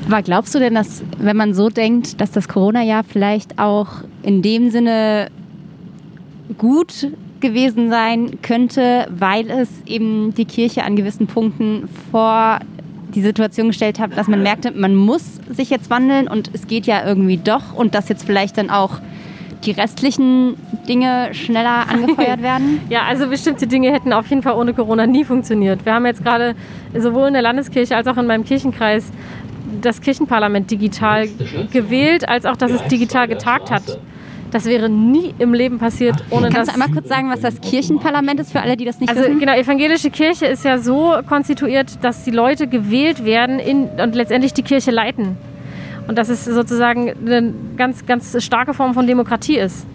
Aber glaubst du denn, dass, wenn man so denkt, dass das Corona-Jahr vielleicht auch in dem Sinne gut gewesen sein könnte, weil es eben die Kirche an gewissen Punkten vor die Situation gestellt hat, dass man merkte, man muss sich jetzt wandeln und es geht ja irgendwie doch und dass jetzt vielleicht dann auch die restlichen Dinge schneller angefeuert werden? ja, also bestimmte Dinge hätten auf jeden Fall ohne Corona nie funktioniert. Wir haben jetzt gerade sowohl in der Landeskirche als auch in meinem Kirchenkreis das Kirchenparlament digital gewählt, als auch, dass es digital getagt hat. Das wäre nie im Leben passiert, ohne Kannst dass. du einmal kurz sagen, was das Kirchenparlament ist für alle, die das nicht Also wissen? genau, evangelische Kirche ist ja so konstituiert, dass die Leute gewählt werden in, und letztendlich die Kirche leiten. Und dass es sozusagen eine ganz, ganz starke Form von Demokratie ist.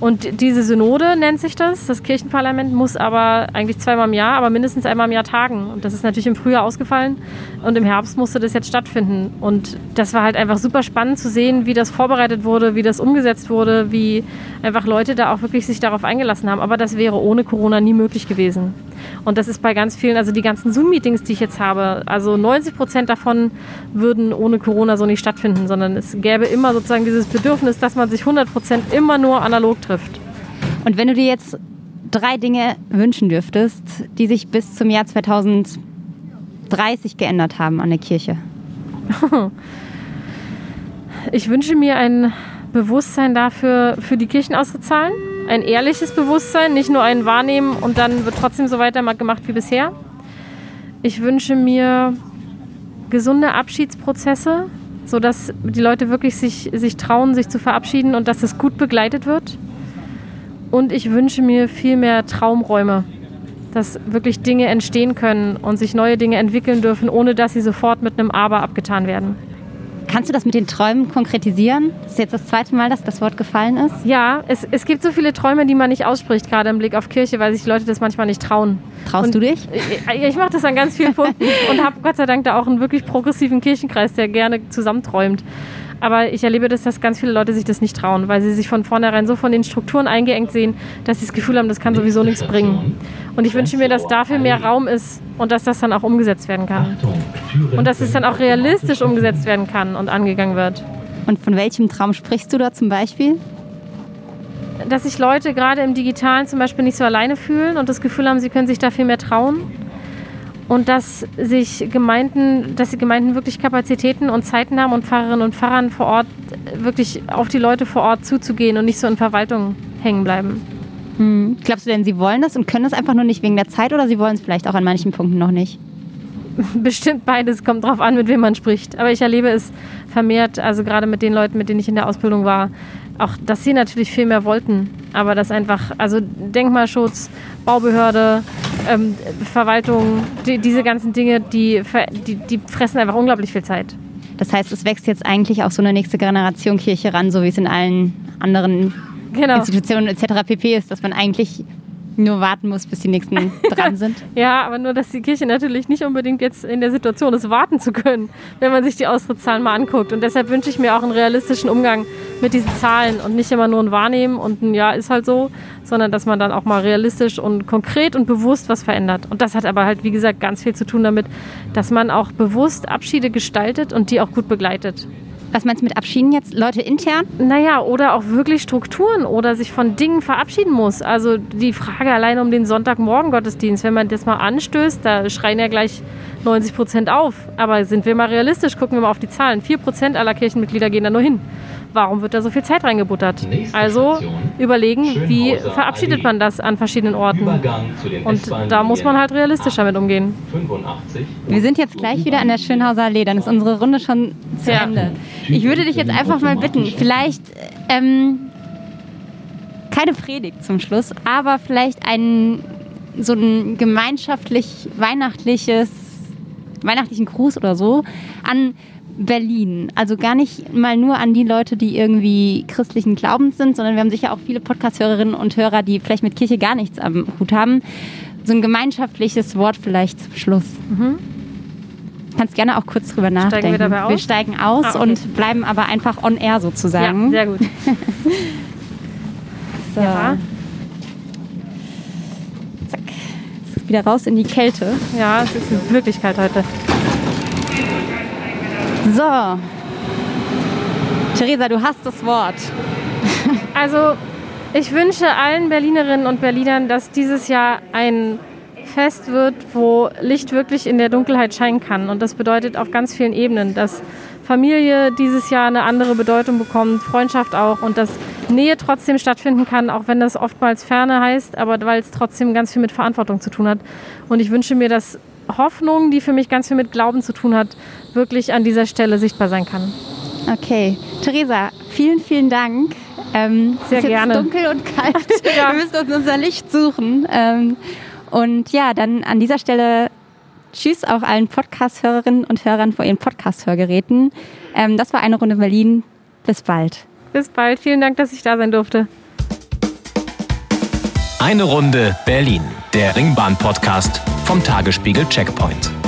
Und diese Synode nennt sich das. Das Kirchenparlament muss aber eigentlich zweimal im Jahr, aber mindestens einmal im Jahr tagen. Und das ist natürlich im Frühjahr ausgefallen. Und im Herbst musste das jetzt stattfinden. Und das war halt einfach super spannend zu sehen, wie das vorbereitet wurde, wie das umgesetzt wurde, wie einfach Leute da auch wirklich sich darauf eingelassen haben. Aber das wäre ohne Corona nie möglich gewesen. Und das ist bei ganz vielen, also die ganzen Zoom-Meetings, die ich jetzt habe, also 90 Prozent davon würden ohne Corona so nicht stattfinden, sondern es gäbe immer sozusagen dieses Bedürfnis, dass man sich 100 Prozent immer nur analog trifft. Und wenn du dir jetzt drei Dinge wünschen dürftest, die sich bis zum Jahr 2030 geändert haben an der Kirche? Ich wünsche mir ein Bewusstsein dafür, für die Kirchenausgezahlen. Ein ehrliches Bewusstsein, nicht nur ein Wahrnehmen und dann wird trotzdem so weiter gemacht wie bisher. Ich wünsche mir gesunde Abschiedsprozesse, sodass die Leute wirklich sich, sich trauen, sich zu verabschieden und dass es gut begleitet wird. Und ich wünsche mir viel mehr Traumräume, dass wirklich Dinge entstehen können und sich neue Dinge entwickeln dürfen, ohne dass sie sofort mit einem Aber abgetan werden. Kannst du das mit den Träumen konkretisieren? Das ist jetzt das zweite Mal, dass das Wort gefallen ist. Ja, es, es gibt so viele Träume, die man nicht ausspricht, gerade im Blick auf Kirche, weil sich Leute das manchmal nicht trauen. Traust Und du dich? Ich, ich mache das an ganz vielen Punkten und habe Gott sei Dank da auch einen wirklich progressiven Kirchenkreis, der gerne zusammenträumt. Aber ich erlebe das, dass ganz viele Leute sich das nicht trauen, weil sie sich von vornherein so von den Strukturen eingeengt sehen, dass sie das Gefühl haben, das kann sowieso nichts bringen. Und ich wünsche mir, dass dafür mehr Raum ist und dass das dann auch umgesetzt werden kann. Und dass es dann auch realistisch umgesetzt werden kann und angegangen wird. Und von welchem Traum sprichst du da zum Beispiel? dass sich Leute gerade im Digitalen zum Beispiel nicht so alleine fühlen und das Gefühl haben, sie können sich da viel mehr trauen. Und dass sich Gemeinden, dass die Gemeinden wirklich Kapazitäten und Zeiten haben und Pfarrerinnen und Pfarrern vor Ort wirklich auf die Leute vor Ort zuzugehen und nicht so in Verwaltung hängen bleiben. Hm. Glaubst du denn, sie wollen das und können das einfach nur nicht wegen der Zeit oder sie wollen es vielleicht auch an manchen Punkten noch nicht? Bestimmt beides, kommt drauf an, mit wem man spricht. Aber ich erlebe es vermehrt, also gerade mit den Leuten, mit denen ich in der Ausbildung war, auch, dass sie natürlich viel mehr wollten. Aber das einfach, also Denkmalschutz, Baubehörde, ähm, Verwaltung, die, diese ganzen Dinge, die, die, die fressen einfach unglaublich viel Zeit. Das heißt, es wächst jetzt eigentlich auch so eine nächste Generation Kirche ran, so wie es in allen anderen Genau. Institutionen etc. pp. ist, dass man eigentlich nur warten muss, bis die nächsten dran sind. Ja, aber nur, dass die Kirche natürlich nicht unbedingt jetzt in der Situation ist, warten zu können, wenn man sich die Austrittszahlen mal anguckt. Und deshalb wünsche ich mir auch einen realistischen Umgang mit diesen Zahlen und nicht immer nur ein Wahrnehmen und ein Ja ist halt so, sondern dass man dann auch mal realistisch und konkret und bewusst was verändert. Und das hat aber halt, wie gesagt, ganz viel zu tun damit, dass man auch bewusst Abschiede gestaltet und die auch gut begleitet. Was meinst du mit Abschieden jetzt? Leute intern? Naja, oder auch wirklich Strukturen oder sich von Dingen verabschieden muss. Also die Frage allein um den Sonntagmorgen-Gottesdienst, wenn man das mal anstößt, da schreien ja gleich 90 Prozent auf. Aber sind wir mal realistisch, gucken wir mal auf die Zahlen. 4 Prozent aller Kirchenmitglieder gehen da nur hin. Warum wird da so viel Zeit reingebuttert? Also überlegen, wie verabschiedet man das an verschiedenen Orten? Und da muss man halt realistisch damit umgehen. Wir sind jetzt gleich wieder an der Schönhauser Allee, dann ist unsere Runde schon zu Ja. Ende. Ich würde dich jetzt einfach mal bitten, vielleicht ähm, keine Predigt zum Schluss, aber vielleicht ein so ein gemeinschaftlich weihnachtliches weihnachtlichen Gruß oder so an Berlin. Also gar nicht mal nur an die Leute, die irgendwie christlichen Glaubens sind, sondern wir haben sicher auch viele Podcast-Hörerinnen und Hörer, die vielleicht mit Kirche gar nichts am Hut haben. So ein gemeinschaftliches Wort vielleicht zum Schluss. Mhm. Kannst gerne auch kurz drüber nachdenken. Steigen wir dabei aus? Wir steigen aus ah, okay. und bleiben aber einfach on air sozusagen. Ja, sehr gut. so. Ja. Zack. Jetzt wieder raus in die Kälte. Ja, es ist wirklich kalt heute. So. Theresa, du hast das Wort. Also, ich wünsche allen Berlinerinnen und Berlinern, dass dieses Jahr ein Fest wird, wo Licht wirklich in der Dunkelheit scheinen kann. Und das bedeutet auf ganz vielen Ebenen, dass Familie dieses Jahr eine andere Bedeutung bekommt, Freundschaft auch und dass Nähe trotzdem stattfinden kann, auch wenn das oftmals Ferne heißt, aber weil es trotzdem ganz viel mit Verantwortung zu tun hat. Und ich wünsche mir, dass Hoffnung, die für mich ganz viel mit Glauben zu tun hat, wirklich an dieser Stelle sichtbar sein kann. Okay, Theresa, vielen, vielen Dank. Ähm, Sehr es ist gerne. Jetzt dunkel und kalt. ja. Wir müssen uns unser Licht suchen. Ähm, und ja, dann an dieser Stelle Tschüss auch allen Podcast-Hörerinnen und Hörern vor ihren Podcast-Hörgeräten. Ähm, das war eine Runde Berlin. Bis bald. Bis bald. Vielen Dank, dass ich da sein durfte. Eine Runde Berlin, der Ringbahn-Podcast vom Tagesspiegel Checkpoint.